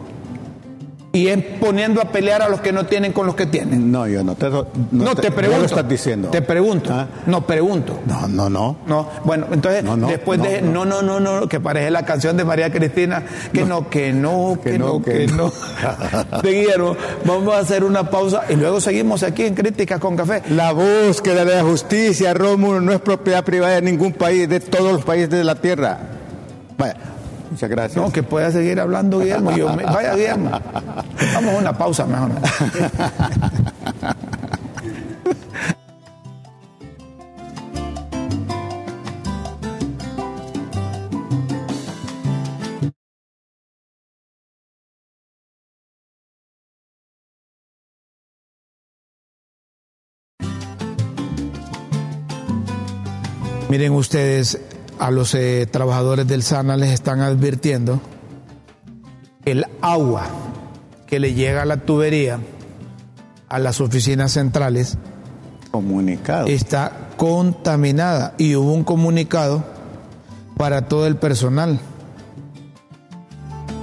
[SPEAKER 1] Y es poniendo a pelear a los que no tienen con los que tienen.
[SPEAKER 3] No, yo no te no,
[SPEAKER 1] No, te, pregunto.
[SPEAKER 3] no lo estás diciendo.
[SPEAKER 1] Te pregunto.
[SPEAKER 3] ¿Ah?
[SPEAKER 1] No, pregunto.
[SPEAKER 3] No, no, no.
[SPEAKER 1] No, bueno, entonces
[SPEAKER 3] No, no,
[SPEAKER 1] después de no, no, no, no, que parece la canción de María Cristina, que no, que no, que, no, que, no. De Guillermo, vamos a hacer una pausa y luego seguimos aquí en Críticas con Café.
[SPEAKER 3] La búsqueda de la justicia, Rómulo, no es propiedad privada de ningún país, de todos los países de la tierra. Vaya, muchas gracias.
[SPEAKER 1] No, que pueda seguir hablando Guillermo. Yo me- vaya Guillermo. Vamos a una pausa mejor. Miren ustedes, a los eh, trabajadores del SANA les están advirtiendo el agua que le llega a la tubería, a las oficinas centrales,
[SPEAKER 3] Comunicado.
[SPEAKER 1] está contaminada y hubo un comunicado para todo el personal.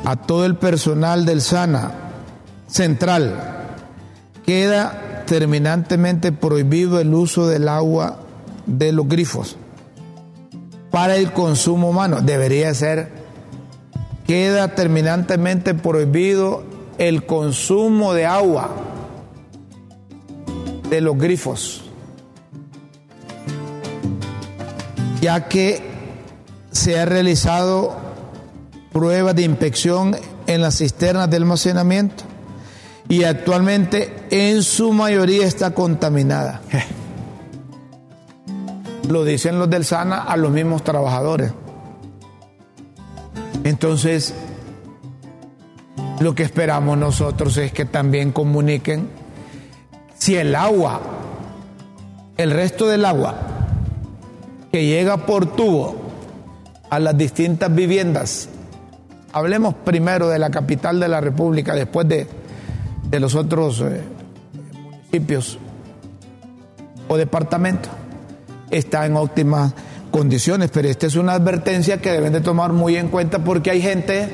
[SPEAKER 1] A todo el personal del SANA central queda terminantemente prohibido el uso del agua de los grifos para el consumo humano. Debería ser, queda terminantemente prohibido el consumo de agua de los grifos, ya que se ha realizado pruebas de inspección en las cisternas de almacenamiento y actualmente en su mayoría está contaminada. Lo dicen los del SANA a los mismos trabajadores. Entonces, lo que esperamos nosotros es que también comuniquen si el agua, el resto del agua que llega por tubo a las distintas viviendas, hablemos primero de la capital de la República, después de, de los otros eh, municipios o departamentos, está en óptimas condiciones, pero esta es una advertencia que deben de tomar muy en cuenta porque hay gente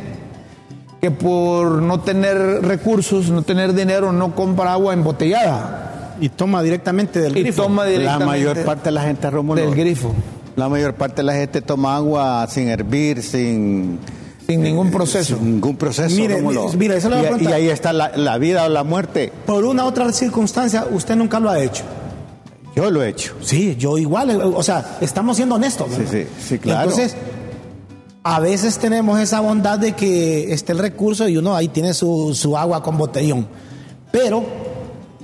[SPEAKER 1] que por no tener recursos, no tener dinero, no compra agua embotellada
[SPEAKER 2] Y toma directamente del
[SPEAKER 1] y
[SPEAKER 2] grifo.
[SPEAKER 1] toma
[SPEAKER 3] La
[SPEAKER 1] directamente
[SPEAKER 3] mayor parte de la gente, Rómulo.
[SPEAKER 1] del grifo,
[SPEAKER 3] La mayor parte de la gente toma agua sin hervir, sin,
[SPEAKER 1] sin ningún proceso.
[SPEAKER 3] sin ningún proceso.
[SPEAKER 2] Mire, eso voy a
[SPEAKER 3] y,
[SPEAKER 2] preguntar.
[SPEAKER 3] y ahí está la, la vida o la muerte.
[SPEAKER 2] Por una otra circunstancia, usted nunca lo ha hecho.
[SPEAKER 3] Yo lo he hecho.
[SPEAKER 2] Sí, yo igual, eh, o sea, estamos siendo honestos. ¿verdad?
[SPEAKER 3] Sí, sí, sí, claro.
[SPEAKER 2] Entonces, a veces tenemos esa bondad de que esté el recurso y uno ahí tiene su, su agua con botellón, pero,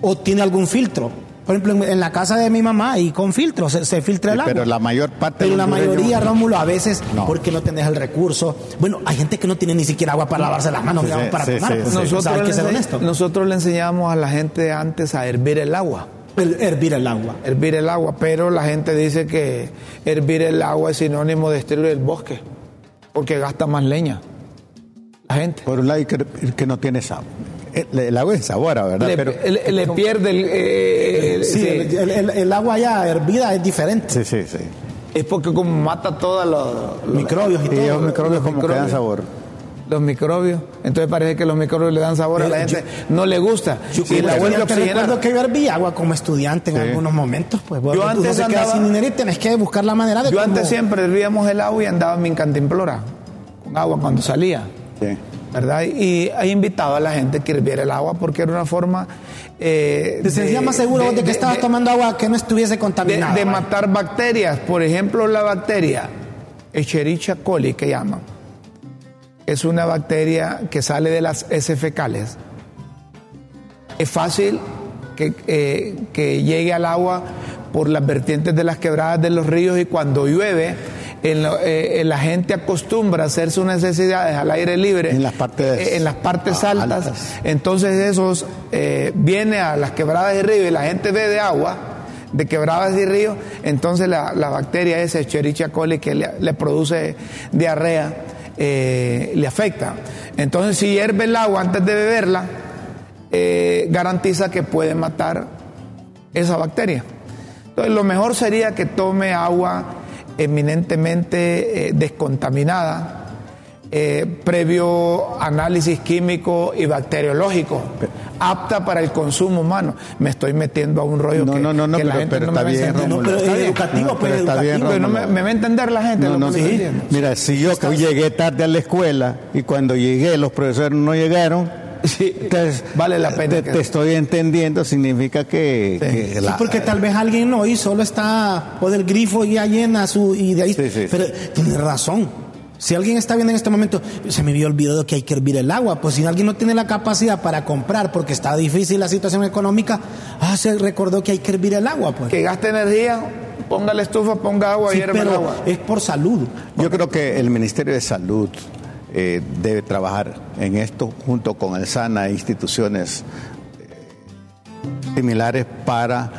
[SPEAKER 2] o tiene algún filtro. Por ejemplo, en, en la casa de mi mamá y con filtro, se, se filtra el
[SPEAKER 3] Sí,
[SPEAKER 2] agua.
[SPEAKER 3] pero la mayor parte
[SPEAKER 2] Pero
[SPEAKER 3] de
[SPEAKER 2] la mayoría, Rómulo, a veces,
[SPEAKER 3] No.
[SPEAKER 2] porque no tenés el recurso. Bueno, hay gente que no tiene ni siquiera agua para lavarse las manos,
[SPEAKER 3] Sí,
[SPEAKER 2] digamos,
[SPEAKER 3] sí,
[SPEAKER 2] para
[SPEAKER 3] sí,
[SPEAKER 2] tomar.
[SPEAKER 3] sí,
[SPEAKER 2] pues,
[SPEAKER 3] sí.
[SPEAKER 2] o sea,
[SPEAKER 1] Nosotros,
[SPEAKER 2] hay que ser honesto.
[SPEAKER 1] nosotros le enseñamos a la gente antes a hervir el agua.
[SPEAKER 2] El- hervir el agua.
[SPEAKER 1] Hervir el agua, pero la gente dice que hervir el agua es sinónimo de destruir el bosque, porque gasta más leña. La gente.
[SPEAKER 3] Por un lado, que, que no tiene sabor. El, el agua es sabor, ¿verdad?
[SPEAKER 1] Le,
[SPEAKER 3] pero,
[SPEAKER 1] le- le pierde el, eh, el-
[SPEAKER 2] Sí,
[SPEAKER 1] sí.
[SPEAKER 2] el, el- el- el agua ya hervida es diferente.
[SPEAKER 3] sí, sí, sí.
[SPEAKER 1] Es porque como mata todos los, los-
[SPEAKER 2] Microbios y
[SPEAKER 3] Y
[SPEAKER 2] todo.
[SPEAKER 3] esos microbios como que dan
[SPEAKER 1] microbios.
[SPEAKER 3] sabor.
[SPEAKER 1] Los microbios. Entonces parece que los microbios le dan sabor a la gente. no le gusta.
[SPEAKER 2] Yo,
[SPEAKER 1] y la vuelve
[SPEAKER 2] te recuerdo que yo hervía agua como estudiante en
[SPEAKER 3] Sí.
[SPEAKER 2] algunos momentos. Pues vos,
[SPEAKER 1] Yo antes andaba-
[SPEAKER 2] sin dinero y tenés que buscar la manera de
[SPEAKER 1] Yo
[SPEAKER 2] cómo-
[SPEAKER 1] antes siempre hervíamos el agua y andaba en mi cantimplora con agua cuando salía.
[SPEAKER 3] Sí.
[SPEAKER 1] ¿Verdad? Y he invitado a la gente que hirviera el agua porque era una forma. eh,
[SPEAKER 2] Te sentías más seguro de, que estabas
[SPEAKER 1] de-
[SPEAKER 2] tomando agua que no estuviese contaminada.
[SPEAKER 1] de matar bacterias. Por ejemplo, la bacteria Escherichia coli, que llaman. Es una bacteria que sale de las heces fecales. Es fácil que, eh, que llegue al agua por las vertientes de las quebradas de los ríos y cuando llueve, en lo- eh, la gente acostumbra a hacer sus necesidades al aire libre.
[SPEAKER 3] En las partes-
[SPEAKER 1] eh, en las partes
[SPEAKER 3] ah,
[SPEAKER 1] altas.
[SPEAKER 3] altas.
[SPEAKER 1] Entonces esos eh, viene a las quebradas y ríos y la gente ve de agua de quebradas y ríos, entonces la, la bacteria esa Escherichia coli que le, le produce diarrea eh, le afecta. Entonces si hierve el agua antes de beberla, eh, garantiza que puede matar esa bacteria. Entonces lo mejor sería que tome agua eminentemente eh, descontaminada, previo análisis químico y bacteriológico, apta para el consumo humano. Me estoy metiendo a un rollo
[SPEAKER 3] no,
[SPEAKER 1] que,
[SPEAKER 3] no, no, no,
[SPEAKER 1] que la
[SPEAKER 3] pero,
[SPEAKER 1] gente
[SPEAKER 3] pero
[SPEAKER 1] no
[SPEAKER 3] está
[SPEAKER 1] me va a
[SPEAKER 3] bien,
[SPEAKER 1] entender.
[SPEAKER 2] No, pero
[SPEAKER 3] Rómulo.
[SPEAKER 2] es educativo,
[SPEAKER 3] No,
[SPEAKER 2] pues,
[SPEAKER 3] pero está bien,
[SPEAKER 2] educativo.
[SPEAKER 1] Pero no me, va a entender la gente.
[SPEAKER 3] No,
[SPEAKER 1] lo que.
[SPEAKER 3] Mira, si yo que llegué tarde a la escuela y cuando llegué los profesores no llegaron,
[SPEAKER 1] Sí,
[SPEAKER 3] entonces
[SPEAKER 1] vale la pena
[SPEAKER 3] Te,
[SPEAKER 1] que-
[SPEAKER 3] te estoy entendiendo, significa que,
[SPEAKER 1] Sí.
[SPEAKER 3] que
[SPEAKER 2] Sí,
[SPEAKER 3] la-
[SPEAKER 2] porque tal vez alguien no y solo está por el grifo ya llena su y de ahí.
[SPEAKER 3] Sí, sí,
[SPEAKER 2] pero tiene razón. Si alguien está viendo en este momento, se me había olvidado que hay que hervir el agua. Pues si alguien no tiene la capacidad para comprar porque está difícil la situación económica, ah, se recordó que hay que hervir el agua. Pues.
[SPEAKER 1] que gaste energía, ponga la estufa, ponga agua
[SPEAKER 2] Sí,
[SPEAKER 1] y hierva el agua.
[SPEAKER 2] es por salud.
[SPEAKER 3] Yo creo que el Ministerio de Salud eh, debe trabajar en esto junto con el SANA e instituciones eh, similares para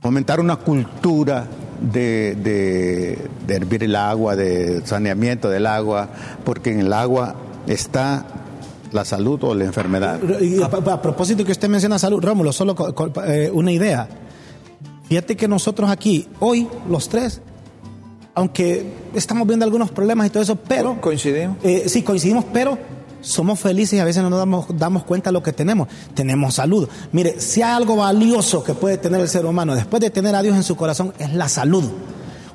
[SPEAKER 3] fomentar una cultura de, de- de hervir el agua, de saneamiento del agua, porque en el agua está la salud o la enfermedad.
[SPEAKER 2] Y a, a propósito que usted menciona salud, Rómulo, solo co- co- eh, una idea. Fíjate que nosotros aquí, hoy, los tres, aunque estamos viendo algunos problemas y todo eso, pero...
[SPEAKER 1] Coincidimos.
[SPEAKER 2] Eh, sí, coincidimos, pero somos felices y a veces no nos damos, damos cuenta de lo que tenemos. Tenemos salud. Mire, si hay algo valioso que puede tener el ser humano después de tener a Dios en su corazón, es la salud.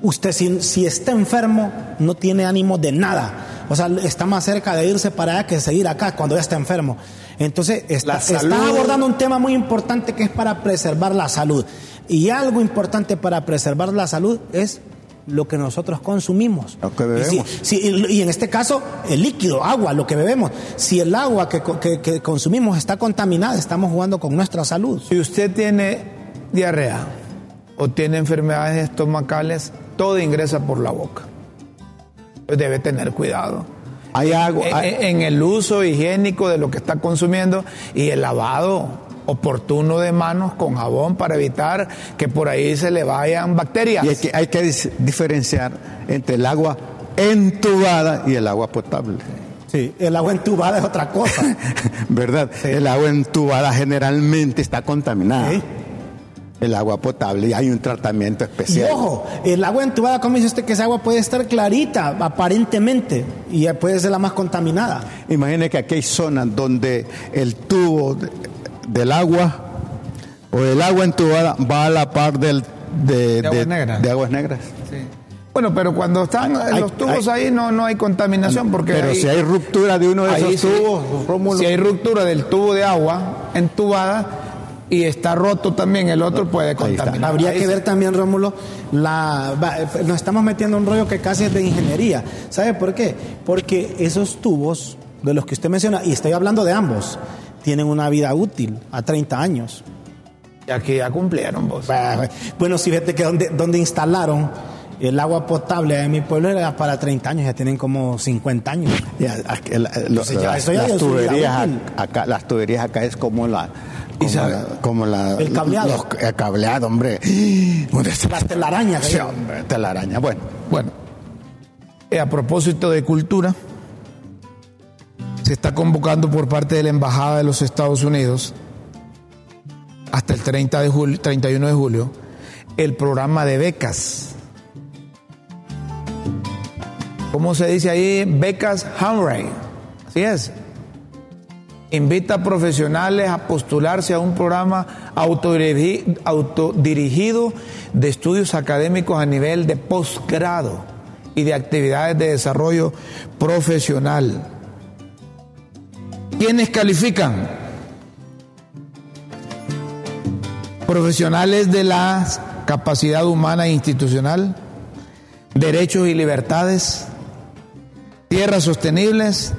[SPEAKER 2] Usted si, si está enfermo, no tiene ánimo de nada. O sea, está más cerca de irse para allá que seguir acá cuando ya está enfermo. Entonces, está, está abordando un tema muy importante que es para preservar la salud. Y algo importante para preservar la salud es lo que nosotros consumimos.
[SPEAKER 3] Lo que
[SPEAKER 2] Y
[SPEAKER 3] bebemos.
[SPEAKER 2] si- si- y, en este caso, el líquido, agua, lo que bebemos. Si el agua que, co- que- que consumimos está contaminada, estamos jugando con nuestra salud.
[SPEAKER 1] Si usted tiene diarrea o tiene enfermedades estomacales, todo ingresa por la boca. Pues Debe tener cuidado.
[SPEAKER 3] Hay agua,
[SPEAKER 1] En el uso higiénico de lo que está consumiendo y el lavado oportuno de manos con jabón para evitar que por ahí se le vayan bacterias.
[SPEAKER 3] y hay que, hay que dis- diferenciar entre el agua entubada y el agua potable.
[SPEAKER 2] Sí, el agua entubada es otra cosa.
[SPEAKER 3] ¿Verdad? El agua entubada generalmente está contaminada.
[SPEAKER 2] Sí.
[SPEAKER 3] El agua potable y hay un tratamiento
[SPEAKER 2] Y
[SPEAKER 3] especial.
[SPEAKER 2] ojo, el agua entubada, como dice usted, que esa agua puede estar clarita, aparentemente, y puede ser la más contaminada.
[SPEAKER 3] Imagine que aquí hay zonas donde el tubo del agua o el agua entubada va a la par del, de,
[SPEAKER 1] De aguas negras.
[SPEAKER 3] de aguas negras.
[SPEAKER 1] Bueno, pero cuando están
[SPEAKER 3] Hay-
[SPEAKER 1] los tubos
[SPEAKER 3] hay-
[SPEAKER 1] ahí no, no hay contaminación porque
[SPEAKER 3] Pero
[SPEAKER 1] ahí-
[SPEAKER 3] si hay ruptura de uno de esos
[SPEAKER 1] sí,
[SPEAKER 3] tubos, Rómulo,
[SPEAKER 1] si hay ruptura del tubo de agua entubada y está roto también el otro puede contaminar.
[SPEAKER 2] Habría que
[SPEAKER 1] sí.
[SPEAKER 2] ver también, Rómulo, la, nos estamos metiendo en un rollo que casi es de ingeniería. ¿Sabe por qué? Porque esos tubos de los que usted menciona, y estoy hablando de ambos, tienen una vida útil a 30 años.
[SPEAKER 1] Y aquí ya cumplieron vos.
[SPEAKER 2] Bah, Bueno, si fíjate que donde, donde instalaron el agua potable en mi pueblo era para 30 años, ya tienen como 50 años.
[SPEAKER 3] Ya, la-
[SPEAKER 2] ya, eso ya
[SPEAKER 3] las tuberías acá, las tuberías acá es como la como
[SPEAKER 1] sabe-
[SPEAKER 3] la, como la
[SPEAKER 2] El cableado.
[SPEAKER 3] los- el cableado, hombre.
[SPEAKER 2] Las telarañas.
[SPEAKER 3] Sí, hombre, telaraña. Bueno,
[SPEAKER 1] Bueno, eh, a propósito de cultura, se está convocando por parte de la Embajada de los Estados Unidos hasta el 30 de julio, 31 de julio el programa de becas. ¿Cómo se dice ahí? Becas Hamray. Así es. Invita a profesionales a postularse a un programa autodirigi- autodirigido de estudios académicos a nivel de posgrado y de actividades de desarrollo profesional. ¿Quiénes califican? Profesionales de la capacidad humana e institucional, derechos y libertades, tierras sostenibles,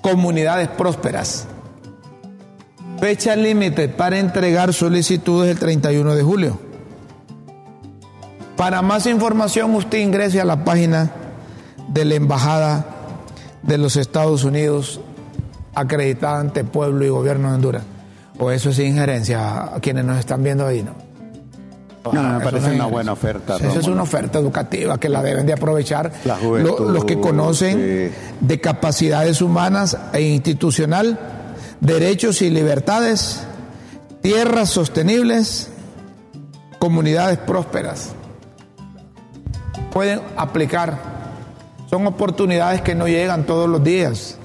[SPEAKER 1] comunidades prósperas. Fecha límite para entregar solicitudes el 31 de julio. Para más información usted ingrese a la página de la Embajada de los Estados Unidos acreditada ante pueblo y gobierno de Honduras. O eso es injerencia a quienes nos están viendo ahí, ¿no?
[SPEAKER 3] no, me parece
[SPEAKER 1] no
[SPEAKER 3] una buena oferta.
[SPEAKER 1] Esa es una oferta educativa que la deben de aprovechar
[SPEAKER 3] juventud,
[SPEAKER 1] los que conocen
[SPEAKER 3] sí.
[SPEAKER 1] de capacidades humanas e institucional, derechos y libertades, tierras sostenibles, comunidades prósperas. Pueden aplicar Son oportunidades que no llegan todos los días.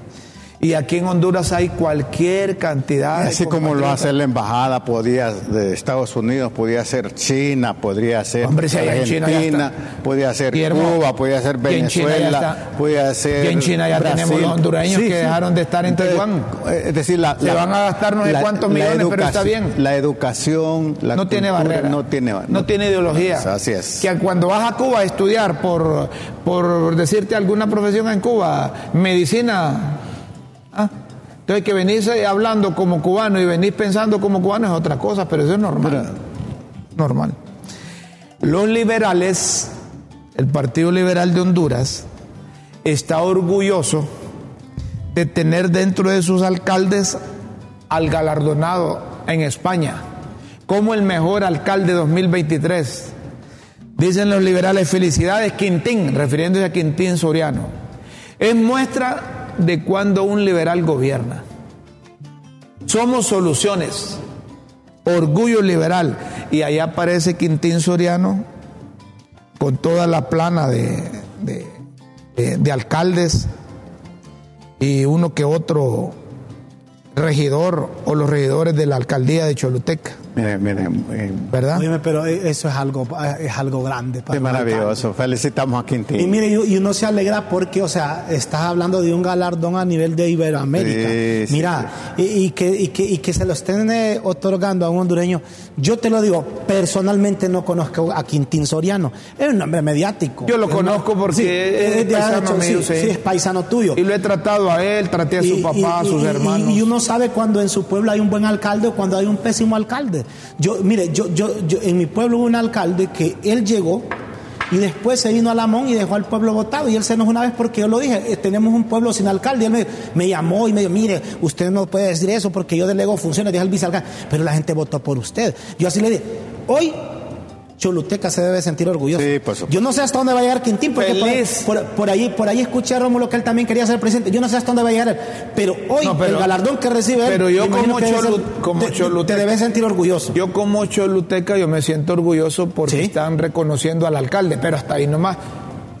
[SPEAKER 1] Y aquí en Honduras hay cualquier cantidad. de
[SPEAKER 3] Así como lo hace la embajada podía de Estados Unidos, podía ser China, podría ser
[SPEAKER 1] Hombre, si allá en China
[SPEAKER 3] Argentina, podía ser
[SPEAKER 1] Guillermo,
[SPEAKER 3] Cuba, podía ser
[SPEAKER 1] y
[SPEAKER 3] Venezuela, podía ser
[SPEAKER 1] Y en China ya
[SPEAKER 3] Brasil.
[SPEAKER 1] tenemos los hondureños que dejaron de estar en Taiwán.
[SPEAKER 3] eh, Es decir, la,
[SPEAKER 1] Se van a gastar no sé cuántos millones, pero está bien.
[SPEAKER 3] La educación, la
[SPEAKER 1] no tiene barrera.
[SPEAKER 3] no tiene
[SPEAKER 1] no tiene ideología.
[SPEAKER 3] Así es.
[SPEAKER 1] Que cuando vas a Cuba a estudiar por, por decirte alguna profesión en Cuba, medicina, entonces que venís eh, hablando como cubano y venís pensando como cubano es otra cosa, pero eso es normal. Normal. Los liberales, el Partido Liberal de Honduras, está orgulloso de tener dentro de sus alcaldes al galardonado en España como el mejor alcalde 2023. Dicen los liberales, felicidades Quintín, refiriéndose a Quintín Soriano. Es muestra de cuando un liberal gobierna. Somos soluciones, orgullo liberal. Y allá aparece Quintín Soriano con toda la plana de, de- de- de alcaldes y uno que otro regidor o los regidores de la alcaldía de Choluteca,
[SPEAKER 3] Miren, miren, eh,
[SPEAKER 1] ¿verdad?
[SPEAKER 2] Óyeme, pero eso es algo, es algo grande. para alcalde.
[SPEAKER 3] maravilloso. Felicitamos a Quintín.
[SPEAKER 2] Y mire, y y uno se alegra porque, o sea, estás hablando de un galardón a nivel de Iberoamérica.
[SPEAKER 3] Sí, sí,
[SPEAKER 2] Mira, Y, y que, y, que, y que se lo estén eh, otorgando a un hondureño. Yo te lo digo, personalmente no conozco a Quintín Soriano. Es un hombre mediático.
[SPEAKER 1] Yo lo
[SPEAKER 2] Es una-
[SPEAKER 1] conozco porque
[SPEAKER 2] Sí,
[SPEAKER 1] es
[SPEAKER 2] es
[SPEAKER 1] paisano
[SPEAKER 2] hecho,
[SPEAKER 1] mío,
[SPEAKER 2] sí,
[SPEAKER 1] sí.
[SPEAKER 2] sí, es paisano tuyo.
[SPEAKER 1] Y lo he tratado a él, traté a su
[SPEAKER 2] Y-
[SPEAKER 1] papá, a sus
[SPEAKER 2] y-
[SPEAKER 1] hermanos.
[SPEAKER 2] Y, y uno sabe cuando en su pueblo hay un buen alcalde o cuando hay un pésimo alcalde. Yo, mire, yo, yo, yo en mi pueblo hubo un alcalde que él llegó y después se vino a Lamón y dejó al pueblo votado. Y él se enojó una vez porque yo lo dije, eh, tenemos un pueblo sin alcalde. Y él me, me llamó y me dijo, mire, usted no puede decir eso porque yo delego funciones, dije al vicealcalde. Pero la gente votó por usted. Yo así le dije, hoy Choluteca se debe sentir orgulloso.
[SPEAKER 3] Sí, por supuesto.
[SPEAKER 2] Yo no sé hasta dónde va a llegar Quintín, porque por,
[SPEAKER 1] Feliz.
[SPEAKER 2] por, por ahí, por ahí escuché a Rómulo que él también quería ser presidente. Yo no sé hasta dónde va a llegar él. Pero hoy,
[SPEAKER 1] No, pero-
[SPEAKER 2] el galardón que recibe él,
[SPEAKER 1] pero yo como Cholu-
[SPEAKER 2] ser-
[SPEAKER 1] como
[SPEAKER 2] te,
[SPEAKER 1] Choluteca-
[SPEAKER 2] te debes sentir orgulloso.
[SPEAKER 1] Yo como choluteca yo me siento orgulloso porque
[SPEAKER 2] Sí.
[SPEAKER 1] están reconociendo al alcalde, pero hasta ahí nomás.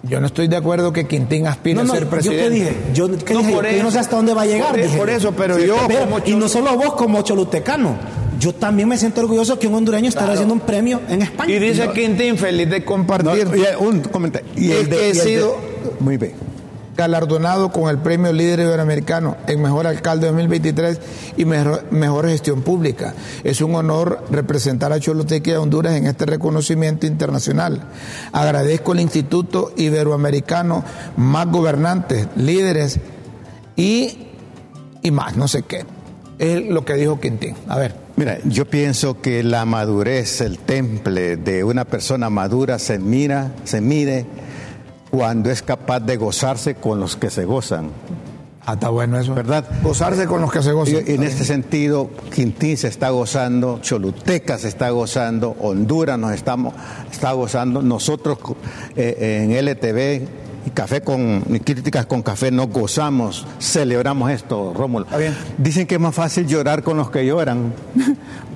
[SPEAKER 1] Yo no estoy de acuerdo que Quintín aspire
[SPEAKER 2] no, no,
[SPEAKER 1] a ser
[SPEAKER 2] yo
[SPEAKER 1] presidente.
[SPEAKER 2] te dije, yo, ¿qué
[SPEAKER 1] No,
[SPEAKER 2] dije?
[SPEAKER 1] por
[SPEAKER 2] yo no sé hasta dónde va a llegar.
[SPEAKER 1] Por,
[SPEAKER 2] dije.
[SPEAKER 1] por eso, pero
[SPEAKER 2] Sí,
[SPEAKER 1] yo
[SPEAKER 2] pero-
[SPEAKER 1] como
[SPEAKER 2] y no solo vos como cholutecano, yo también me siento orgulloso que un hondureño esté recibiendo un premio en España.
[SPEAKER 1] Y dice Quintín, feliz de
[SPEAKER 3] No,
[SPEAKER 1] compartir.
[SPEAKER 3] y un comentario. Y
[SPEAKER 1] Es
[SPEAKER 3] el de-
[SPEAKER 1] que he
[SPEAKER 3] de-
[SPEAKER 1] sido-
[SPEAKER 3] Muy bien.
[SPEAKER 1] galardonado con el premio líder iberoamericano en mejor alcalde 2023 y mejor, mejor gestión pública. Es un honor representar a Choluteca y a Honduras en este reconocimiento internacional. Agradezco al Instituto Iberoamericano, más gobernantes, líderes y, y más, no sé qué. Es lo que dijo Quintín. A ver.
[SPEAKER 3] Mira, yo pienso que la madurez, el temple de una persona madura se mira, se mide cuando es capaz de gozarse con los que se gozan.
[SPEAKER 1] Ah, está bueno eso.
[SPEAKER 3] ¿Verdad?
[SPEAKER 1] Gozarse con los que se gozan.
[SPEAKER 3] En este sentido, Quintín se está gozando, Choluteca se está gozando, Honduras nos estamos, está gozando, nosotros eh, en LTV y Café con y Críticas con Café nos gozamos, celebramos esto, Rómulo.
[SPEAKER 1] Bien.
[SPEAKER 3] Dicen que es más fácil llorar con los que lloran,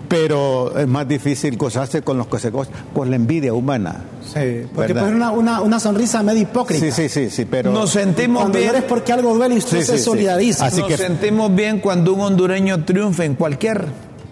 [SPEAKER 3] pero es más difícil gozarse con los que se gozan por la envidia humana.
[SPEAKER 2] Sí, porque
[SPEAKER 3] ¿Verdad?
[SPEAKER 2] pues una, una, una sonrisa medio hipócrita.
[SPEAKER 3] Sí, sí, sí, sí, pero
[SPEAKER 1] Nos sentimos
[SPEAKER 2] Cuando
[SPEAKER 1] bien.
[SPEAKER 2] llores porque algo duele y usted
[SPEAKER 3] Sí,
[SPEAKER 2] se
[SPEAKER 3] sí, sí.
[SPEAKER 2] solidariza.
[SPEAKER 3] Así
[SPEAKER 1] Nos
[SPEAKER 3] que-
[SPEAKER 1] sentimos bien cuando un hondureño triunfa en cualquier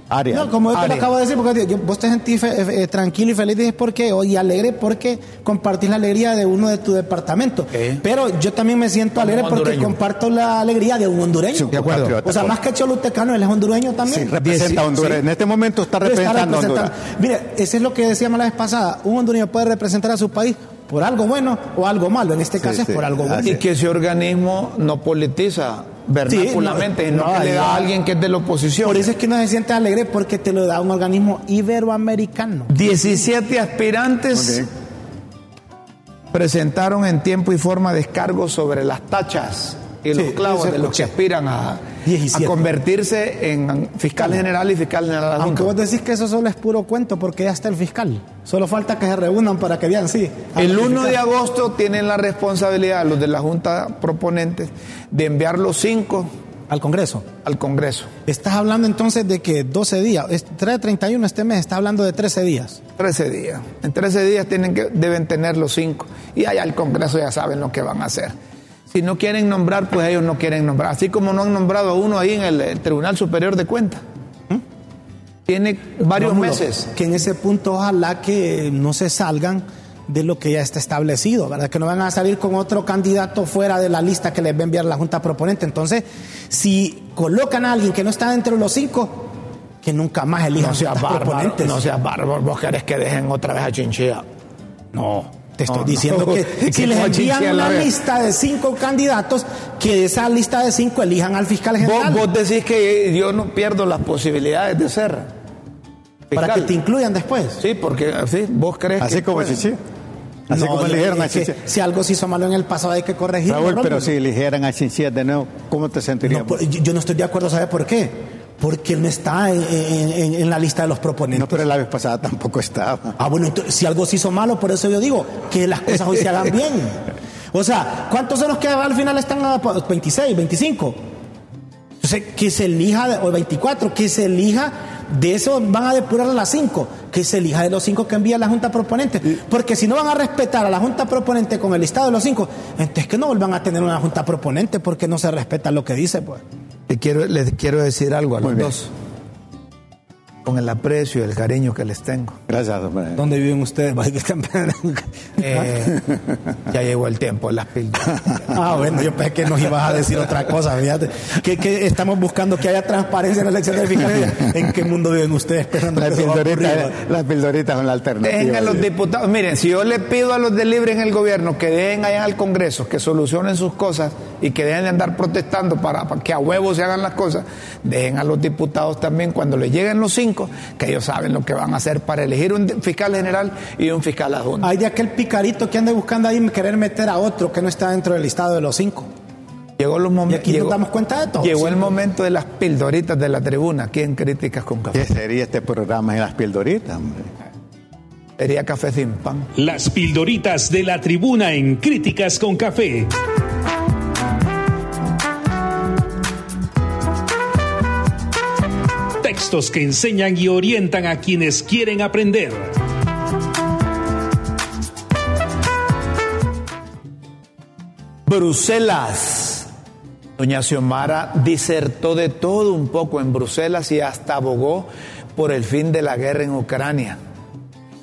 [SPEAKER 3] área.
[SPEAKER 2] No, como yo te lo acabo de decir, porque yo- vos te sentís fe- eh, tranquilo y feliz dices, porque y alegre porque compartís la alegría de uno de tu departamento. Pero yo también me siento alegre porque comparto la alegría de un hondureño.
[SPEAKER 3] Sí, de acuerdo.
[SPEAKER 2] O sea, más que cholutecano, él es hondureño
[SPEAKER 3] Sí,
[SPEAKER 2] también.
[SPEAKER 3] representa a Honduras.
[SPEAKER 2] Sí.
[SPEAKER 3] En este momento está
[SPEAKER 2] Pero está
[SPEAKER 3] representando a Honduras.
[SPEAKER 2] representando. Mire, eso es lo que decíamos la vez pasada. Un hondureño puede representar a su país por algo bueno o algo malo. En este caso
[SPEAKER 3] sí.
[SPEAKER 2] es por algo bueno.
[SPEAKER 1] Y que ese organismo no politiza vernáculamente,
[SPEAKER 2] Sí,
[SPEAKER 1] sino
[SPEAKER 2] no,
[SPEAKER 1] que le da
[SPEAKER 2] no.
[SPEAKER 1] a alguien que es de la oposición.
[SPEAKER 2] Por eso es que uno se siente alegre porque te lo da un organismo iberoamericano.
[SPEAKER 1] 17 aspirantes presentaron en tiempo y forma descargos sobre las tachas y los clavos de los que aspiran a, a
[SPEAKER 2] 17.
[SPEAKER 1] convertirse en fiscal general y fiscal general
[SPEAKER 2] Aunque
[SPEAKER 1] adjunto.
[SPEAKER 2] vos decís que eso solo es puro cuento porque ya está el fiscal. Solo falta que se reúnan para que vean, sí.
[SPEAKER 1] El
[SPEAKER 2] al
[SPEAKER 1] 1 de agosto tienen la responsabilidad los de la Junta proponentes de enviar los cinco
[SPEAKER 2] al Congreso.
[SPEAKER 1] al Congreso.
[SPEAKER 2] Estás hablando entonces de que 12 días, es 3.31 este mes, estás hablando de 13 días.
[SPEAKER 1] 13 días. En 13 días tienen que, deben tener los cinco. Y allá el Congreso ya saben lo que van a hacer. Si no quieren nombrar, pues ellos no quieren nombrar. Así como no han nombrado a uno ahí en el, Tribunal Superior de Cuentas. Tiene varios meses.
[SPEAKER 2] Que en ese punto ojalá que no se salgan de lo que ya está establecido, ¿verdad? Que no van a salir con otro candidato fuera de la lista que les va a enviar la Junta Proponente. Entonces, si colocan a alguien que no está dentro de los cinco, que nunca más elijan
[SPEAKER 1] No seas bárbaro. No seas bárbaro. Vos querés que dejen otra vez a Chinchilla.
[SPEAKER 2] No, te estoy
[SPEAKER 1] No,
[SPEAKER 2] diciendo
[SPEAKER 1] no.
[SPEAKER 2] que
[SPEAKER 1] ¿Y
[SPEAKER 2] si les envían
[SPEAKER 1] chinchilla la
[SPEAKER 2] una lista de cinco candidatos, que de esa lista de cinco elijan al fiscal general.
[SPEAKER 1] vos decís que yo no pierdo las posibilidades de ser.
[SPEAKER 2] para que te incluyan después.
[SPEAKER 1] Sí, porque sí, vos crees
[SPEAKER 3] Así
[SPEAKER 1] que
[SPEAKER 3] como
[SPEAKER 1] puede.
[SPEAKER 3] Chichi. Así
[SPEAKER 2] No,
[SPEAKER 3] como eligieron a Chichi.
[SPEAKER 2] Si algo se hizo malo en el pasado hay que corregirlo.
[SPEAKER 3] Raúl, pero si eligieran a Chinchilla de nuevo, ¿cómo te sentirías?
[SPEAKER 2] No, por- yo yo no estoy de acuerdo, ¿sabe por qué? Porque él no está en, en- en- en la lista de los proponentes.
[SPEAKER 3] No, pero la vez pasada tampoco estaba.
[SPEAKER 2] Ah, bueno, entonces, si algo se hizo malo, por eso yo digo que las cosas hoy se hagan bien. O sea, ¿cuántos son los que al final están a 26, 25? Entonces, que se elija, o 24, que se elija, de eso van a depurar a las 5, que se elija de los 5 que envía la Junta Proponente. Porque si no van a respetar a la Junta Proponente con el listado de los 5, entonces que no vuelvan a tener una Junta Proponente porque no se respeta lo que dice, pues.
[SPEAKER 1] Te quiero, les quiero decir algo a
[SPEAKER 3] Muy
[SPEAKER 1] los
[SPEAKER 3] bien.
[SPEAKER 1] dos. Con el aprecio y el cariño que les tengo.
[SPEAKER 3] Gracias, hombre.
[SPEAKER 2] ¿Dónde viven ustedes?
[SPEAKER 1] Eh, ya llegó el tiempo de las píldoras.
[SPEAKER 2] Ah, bueno, yo pensé que nos ibas a decir otra cosa, fíjate. Que, que estamos buscando que haya transparencia en la elección de fiscalía. ¿En qué mundo viven ustedes esperando
[SPEAKER 3] Las pildoritas, las pildoritas son la alternativa.
[SPEAKER 1] Dejen a los diputados. Miren, si yo le pido a los de Libre en el gobierno que dejen allá al Congreso, que solucionen sus cosas y que dejen de andar protestando para, para que a huevos se hagan las cosas, dejen a los diputados también cuando les lleguen los cinco, que ellos saben lo que van a hacer para elegir un fiscal general y un fiscal adjunto.
[SPEAKER 2] Hay de aquel picarito que anda buscando ahí querer meter a otro que no está dentro del listado de los cinco.
[SPEAKER 1] Llegó los
[SPEAKER 2] Y
[SPEAKER 1] momentos.
[SPEAKER 2] aquí nos damos cuenta de todo.
[SPEAKER 1] Llegó el momento de las pildoritas de la tribuna, aquí en Críticas con Café.
[SPEAKER 3] ¿Qué sería este programa de las pildoritas, hombre?
[SPEAKER 1] Sería café sin pan.
[SPEAKER 5] Las pildoritas de la tribuna en Críticas con Café. Textos que enseñan y orientan a quienes quieren aprender.
[SPEAKER 1] Bruselas. Doña Xiomara disertó de todo un poco en Bruselas y hasta abogó por el fin de la guerra en Ucrania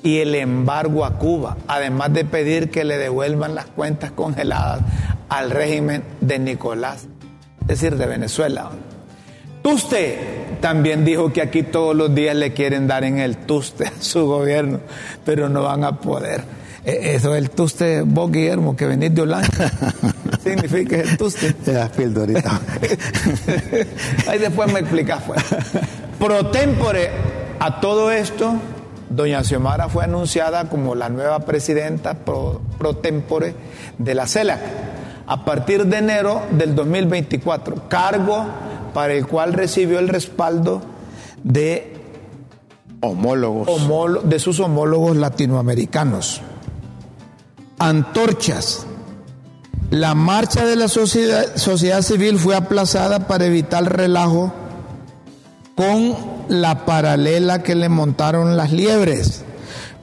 [SPEAKER 1] y el embargo a Cuba, además de pedir que le devuelvan las cuentas congeladas al régimen de Nicolás, es decir, de Venezuela. Tuste también dijo que aquí todos los días le quieren dar en el tuste a su gobierno, pero no van a poder. Eh, Eso del tuste, vos Guillermo, que venís de Holanda, significa el tuste.
[SPEAKER 3] De las pildoritas.
[SPEAKER 1] Ahí después me explicas, pues. Pro tempore a todo esto, doña Xiomara fue anunciada como la nueva presidenta pro, pro tempore de la CELAC a partir de enero del 2024, cargo para el cual recibió el respaldo de,
[SPEAKER 3] Homólogos.
[SPEAKER 1] homólo- de sus homólogos latinoamericanos. Antorchas. La marcha de la sociedad, sociedad civil fue aplazada para evitar relajo con la paralela que le montaron las liebres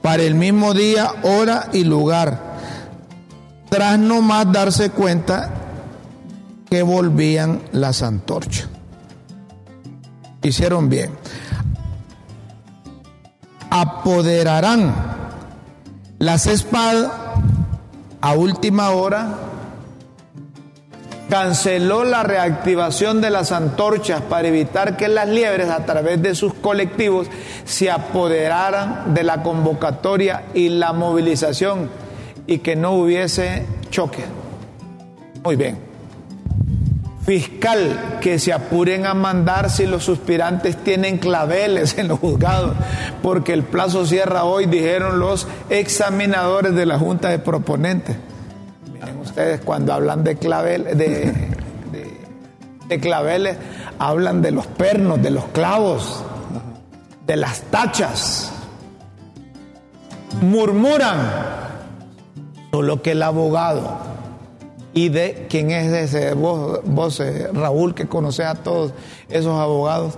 [SPEAKER 1] para el mismo día, hora y lugar, tras no más darse cuenta que volvían las antorchas. Hicieron bien. Apoderarán las espadas a última hora canceló la reactivación de las antorchas para evitar que las liebres a través de sus colectivos se apoderaran de la convocatoria y la movilización y que no hubiese choque. Muy bien. Fiscal, que se apuren a mandar si los suspirantes tienen claveles en los juzgados, porque el plazo cierra hoy, dijeron los examinadores de la Junta de Proponentes. Miren ustedes, cuando hablan de, clavel, de, de- de claveles, hablan de los pernos, de los clavos, de las tachas. Murmuran, solo que el abogado y de quién es ese vos, vos eh, Raúl, que conoces a todos esos abogados.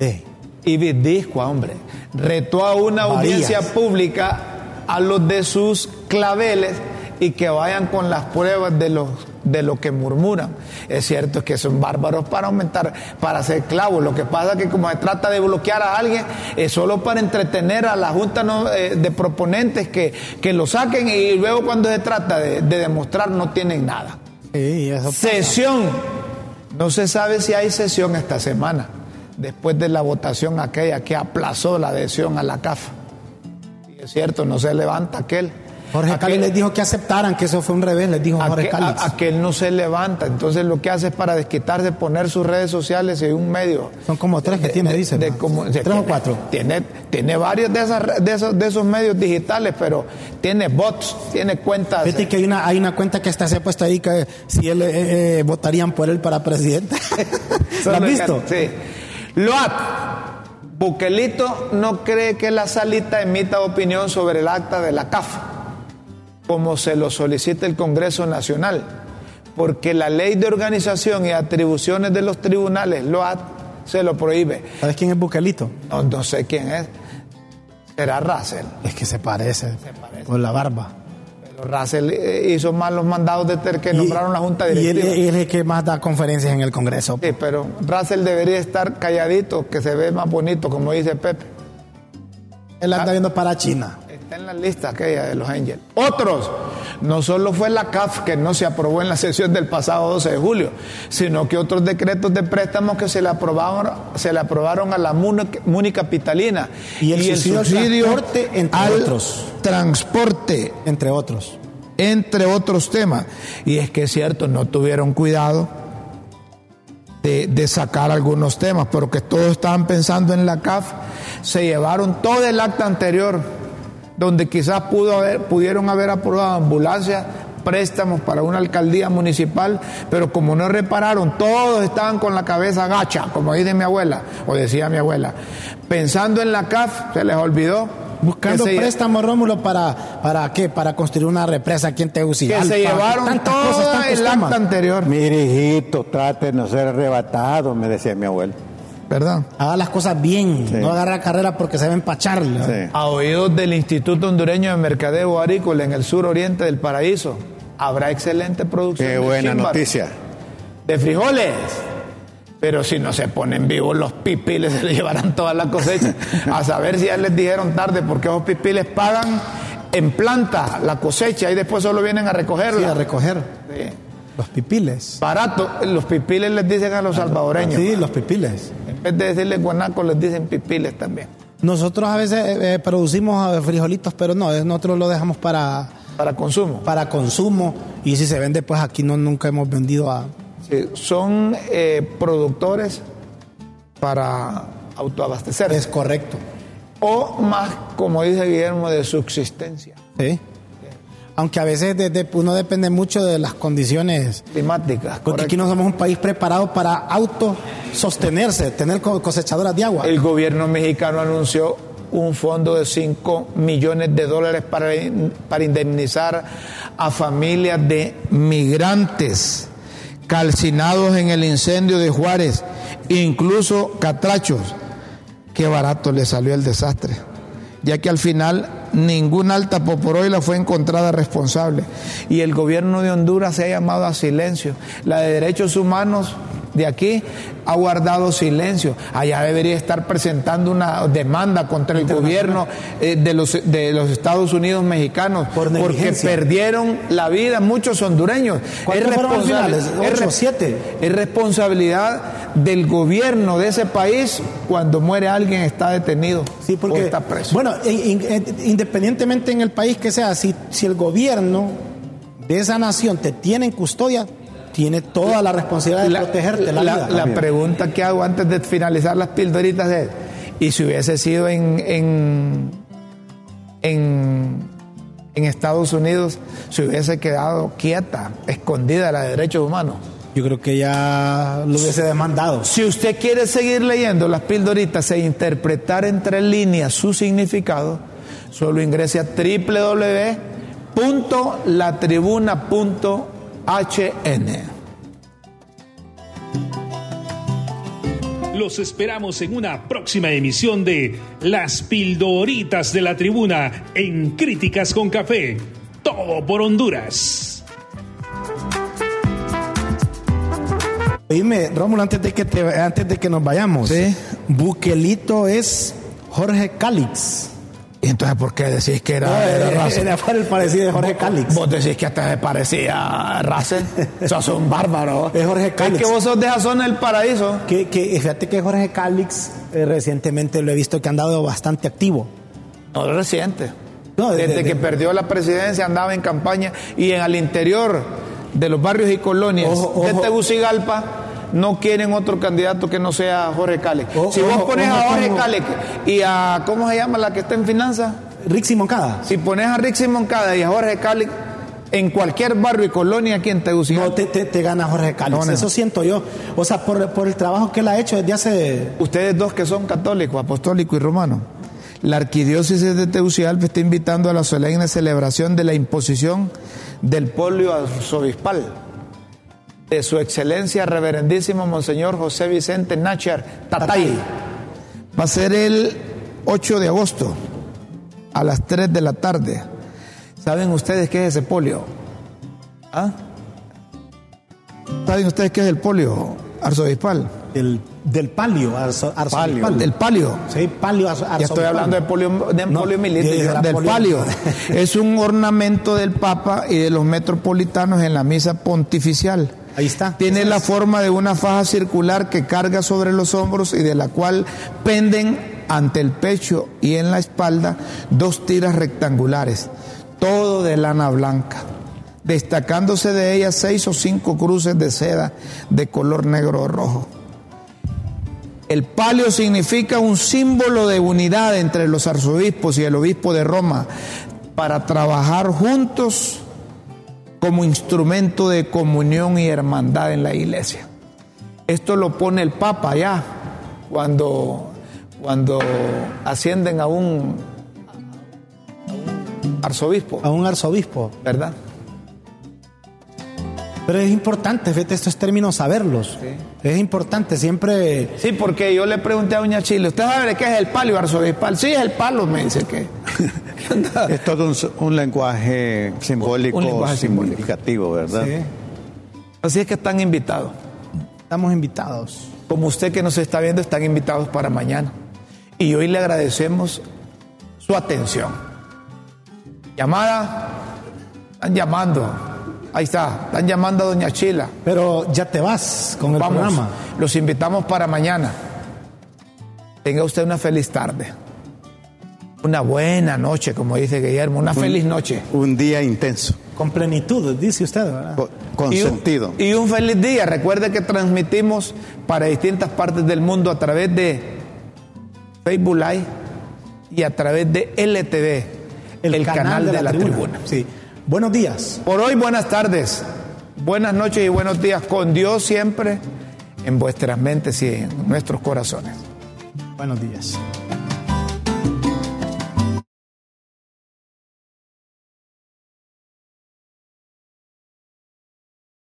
[SPEAKER 2] Eh,
[SPEAKER 1] Y Disco, hombre, retó a una audiencia pública a los de sus claveles y que vayan con las pruebas de los de lo que murmuran. Es cierto que son bárbaros para aumentar, para ser clavos. Lo que pasa es que como se trata de bloquear a alguien, es solo para entretener a la Junta eh, de proponentes que, que lo saquen y luego cuando se trata de, de demostrar no tienen nada.
[SPEAKER 2] sí, eso pasa.
[SPEAKER 1] Sesión. No se sabe si hay sesión esta semana, después de la votación aquella que aplazó la adhesión a la CAF. Y es cierto, no se levanta aquel.
[SPEAKER 2] Jorge
[SPEAKER 1] Aquel-
[SPEAKER 2] Cali les dijo que aceptaran que eso fue un revés, les dijo Jorge
[SPEAKER 1] aquel, a- aquel no se levanta. Entonces lo que hace es para desquitarse, poner sus redes sociales en un medio.
[SPEAKER 2] Son como tres que tiene, dice.
[SPEAKER 1] de
[SPEAKER 2] tres o cuatro.
[SPEAKER 1] Tiene, tiene varios de, esas, de, esos, de esos medios digitales, pero tiene bots, tiene cuentas.
[SPEAKER 2] Fíjate que hay una, hay una cuenta que hasta se ha puesto ahí que si él eh, eh, votarían por él para presidente. ¿Lo has
[SPEAKER 1] que-
[SPEAKER 2] visto?
[SPEAKER 1] Sí. Buquelito no cree que la salita emita opinión sobre el acta de la CAF, como se lo solicita el Congreso Nacional, porque la ley de organización y atribuciones de los tribunales, LOAT, se lo prohíbe.
[SPEAKER 2] ¿Sabes quién es Buquelito?
[SPEAKER 1] No, no sé quién es. Será Russell.
[SPEAKER 2] Es que se parece, por la barba.
[SPEAKER 1] Pero Russell eh, hizo mal los mandados de ter que
[SPEAKER 2] Y-
[SPEAKER 1] nombraron la junta
[SPEAKER 2] Y él,
[SPEAKER 1] directiva.
[SPEAKER 2] él es el que más da conferencias en el Congreso.
[SPEAKER 1] Sí, pero Russell debería estar calladito, que se ve más bonito, como dice Pepe.
[SPEAKER 2] Él anda viendo para China.
[SPEAKER 1] Está en la lista aquella de los Angels. Otros, no solo fue la CAF que no se aprobó en la sesión del pasado 12 de julio, sino que otros decretos de préstamos que se le aprobaron, se le aprobaron a la Muni, Muni Capitalina.
[SPEAKER 2] Y el subsidio al transporte, entre
[SPEAKER 1] al
[SPEAKER 2] otros.
[SPEAKER 1] Transporte,
[SPEAKER 2] Entre otros.
[SPEAKER 1] entre otros temas. Y es que es cierto, no tuvieron cuidado de, de sacar algunos temas, pero que todos estaban pensando en la CAF, se llevaron todo el acta anterior, donde quizás pudo haber, pudieron haber aprobado ambulancias, préstamos para una alcaldía municipal, pero como no repararon, todos estaban con la cabeza gacha, como dice mi abuela, o decía mi abuela. Pensando en la CAF, se les olvidó.
[SPEAKER 2] Buscando
[SPEAKER 1] que se-
[SPEAKER 2] préstamos, Rómulo, para, ¿para qué? Para construir una represa aquí en
[SPEAKER 1] Que
[SPEAKER 2] Tegucigalpa.
[SPEAKER 1] se llevaron todo el acta anterior.
[SPEAKER 3] Mire, hijito, trate de no ser arrebatado, me decía mi abuelo.
[SPEAKER 1] ¿Verdad?
[SPEAKER 2] Haga las cosas bien,
[SPEAKER 3] Sí.
[SPEAKER 2] no agarra carrera porque se va a empachar.
[SPEAKER 3] Sí.
[SPEAKER 1] A oídos del Instituto Hondureño de Mercadeo Agrícola en el sur oriente del paraíso, habrá excelente producción.
[SPEAKER 3] Qué
[SPEAKER 1] de
[SPEAKER 3] buena noticia.
[SPEAKER 1] De frijoles. Pero si no se ponen vivos los pipiles, se les llevarán toda la cosecha. A saber si ya les dijeron tarde, porque esos pipiles pagan en planta la cosecha y después solo vienen a
[SPEAKER 2] Sí,
[SPEAKER 1] recogerla.
[SPEAKER 2] a recoger
[SPEAKER 1] Sí.
[SPEAKER 2] Los pipiles.
[SPEAKER 1] Barato, los pipiles les dicen a los salvadoreños.
[SPEAKER 2] Sí, los pipiles.
[SPEAKER 1] En vez de decirles guanacos, les dicen pipiles también.
[SPEAKER 2] Nosotros a veces eh, eh, producimos eh, frijolitos, pero no, nosotros lo dejamos para,
[SPEAKER 1] Para consumo.
[SPEAKER 2] para consumo y si se vende, pues aquí no nunca hemos vendido a...
[SPEAKER 1] Sí, son eh, productores para autoabastecer.
[SPEAKER 2] Es correcto.
[SPEAKER 1] O más, como dice Guillermo, de subsistencia
[SPEAKER 2] Sí. Aunque a veces de- de- uno depende mucho de las condiciones,
[SPEAKER 1] climática.
[SPEAKER 2] porque aquí no somos un país preparado para autosostenerse, tener co- cosechadoras de agua.
[SPEAKER 1] El gobierno mexicano anunció un fondo de 5 millones de dólares para, para indemnizar a familias de migrantes calcinados en el incendio de Juárez, incluso catrachos. Qué barato le salió el desastre, ya que al final ninguna alta poporoila fue encontrada responsable y el gobierno de Honduras se ha llamado a silencio. La de derechos humanos de aquí ha guardado silencio. Allá debería estar presentando una demanda contra el gobierno eh, de, los, de los Estados Unidos mexicanos
[SPEAKER 2] Por
[SPEAKER 1] porque perdieron la vida muchos hondureños.
[SPEAKER 2] ¿Ocho,
[SPEAKER 1] es re-
[SPEAKER 2] siete?
[SPEAKER 1] es responsabilidad del gobierno de ese país cuando muere alguien está detenido
[SPEAKER 2] Sí,
[SPEAKER 1] o está preso.
[SPEAKER 2] bueno, in- in- independientemente en el país que sea, si, si el gobierno de esa nación te tiene en custodia, tiene toda la responsabilidad de protegerte la, vida.
[SPEAKER 1] la pregunta que hago antes de finalizar las pildoritas es, ¿y si hubiese sido en, en, en, en Estados Unidos, se hubiese quedado quieta, escondida la de derechos humanos?
[SPEAKER 2] Yo creo que ya lo hubiese demandado.
[SPEAKER 1] Si usted quiere seguir leyendo las pildoritas e interpretar entre líneas su significado, solo ingrese a HN.
[SPEAKER 5] Los esperamos en una próxima emisión de Las Pildoritas de la Tribuna en Críticas con Café. Todo por Honduras.
[SPEAKER 2] Dime, Rómulo, antes de que, te- antes de que nos vayamos.
[SPEAKER 1] Sí.
[SPEAKER 2] Buquelito es Jorge Calix.
[SPEAKER 1] ¿Y entonces por qué decís que era,
[SPEAKER 2] No,
[SPEAKER 1] era
[SPEAKER 2] era, era el parecido de Jorge Calix.
[SPEAKER 1] Vos decís que hasta se parecía a Russell. sos un bárbaro.
[SPEAKER 2] Es Jorge
[SPEAKER 1] Es
[SPEAKER 2] Calix.
[SPEAKER 1] que vos sos de esa zona del paraíso.
[SPEAKER 2] Que, que fíjate que Jorge Calix eh, recientemente lo he visto que ha andado bastante activo.
[SPEAKER 1] No es reciente.
[SPEAKER 2] No, de-
[SPEAKER 1] Desde
[SPEAKER 2] de-
[SPEAKER 1] que
[SPEAKER 2] de-
[SPEAKER 1] perdió la presidencia andaba en campaña y en al interior de los barrios y colonias
[SPEAKER 2] Ojo,
[SPEAKER 1] de
[SPEAKER 2] ojo.
[SPEAKER 1] Tegucigalpa no quieren otro candidato que no sea Jorge Cálix.
[SPEAKER 2] Ojo,
[SPEAKER 1] si vos pones a Jorge. Cálix y a, ¿cómo se llama la que está en finanzas?
[SPEAKER 2] Rixi Moncada.
[SPEAKER 1] Si pones a Rixi Moncada y a Jorge Cálix en cualquier barrio y colonia aquí en
[SPEAKER 2] No,
[SPEAKER 1] Tegucigalpa,
[SPEAKER 2] te, te- te gana Jorge Calix.
[SPEAKER 1] No, no.
[SPEAKER 2] Eso siento yo. O sea, por, por el trabajo que él ha hecho desde hace.
[SPEAKER 1] Ustedes dos que son católicos, apostólico y romano. La arquidiócesis de Tegucigalpa está invitando a la solemne celebración de la imposición del polio arzobispal de su excelencia reverendísimo Monseñor José Vicente Nachar Tatay. Va a ser el 8 de agosto a las 3 de la tarde. ¿Saben ustedes qué es ese polio? ¿Ah? ¿Saben ustedes qué es el polio arzobispal?
[SPEAKER 2] Del, del palio, arzo- arzobispal.
[SPEAKER 1] Del palio.
[SPEAKER 2] Sí, palio arzo-
[SPEAKER 1] Ya estoy
[SPEAKER 2] arzobispal.
[SPEAKER 1] hablando de, polio, de
[SPEAKER 2] No,
[SPEAKER 1] poliomielitis, del
[SPEAKER 2] polio-
[SPEAKER 1] palio. Es un ornamento del Papa y de los metropolitanos en la misa pontificial.
[SPEAKER 2] Ahí está.
[SPEAKER 1] Tiene la forma de una faja circular que carga sobre los hombros y de la cual penden ante el pecho y en la espalda dos tiras rectangulares, todo de lana blanca, destacándose de ellas seis o cinco cruces de seda de color negro o rojo. El palio significa un símbolo de unidad entre los arzobispos y el obispo de Roma para trabajar juntos como instrumento de comunión y hermandad en la iglesia. Esto lo pone el Papa ya cuando, cuando ascienden a un, arzobispo,
[SPEAKER 2] A un arzobispo.
[SPEAKER 1] ¿verdad?
[SPEAKER 2] Pero es importante, fíjate, estos términos saberlos. Es importante, siempre.
[SPEAKER 1] Sí, porque yo le pregunté a Doña Chile, ¿usted sabe de qué es el palio arzobispal? Sí, es el palo, me dice que. ¿Qué onda?
[SPEAKER 3] Es todo un, un lenguaje simbólico
[SPEAKER 1] Un lenguaje
[SPEAKER 3] significativo, ¿verdad?
[SPEAKER 2] Sí,
[SPEAKER 1] Así es que están invitados.
[SPEAKER 2] estamos invitados.
[SPEAKER 1] Como usted que nos está viendo, están invitados para mañana. Y hoy le agradecemos su atención. Llamada, están llamando. Ahí está, están llamando a Doña Chila.
[SPEAKER 2] Pero ya te vas con el
[SPEAKER 1] Vamos,
[SPEAKER 2] programa.
[SPEAKER 1] los invitamos para mañana. Tenga usted una feliz tarde. Una buena noche, como dice Guillermo, una feliz noche.
[SPEAKER 3] Un día intenso,
[SPEAKER 2] Con plenitud, dice usted, ¿verdad?
[SPEAKER 3] con, con
[SPEAKER 1] y un,
[SPEAKER 3] sentido.
[SPEAKER 1] Y un feliz día. Recuerde que transmitimos para distintas partes del mundo a través de Facebook Live y a través de LTV, el, canal, de, la, tribuna.
[SPEAKER 2] Sí. Buenos días.
[SPEAKER 1] Por hoy, buenas tardes, buenas noches y buenos días. Con Dios siempre en vuestras mentes y en nuestros corazones.
[SPEAKER 2] Buenos días.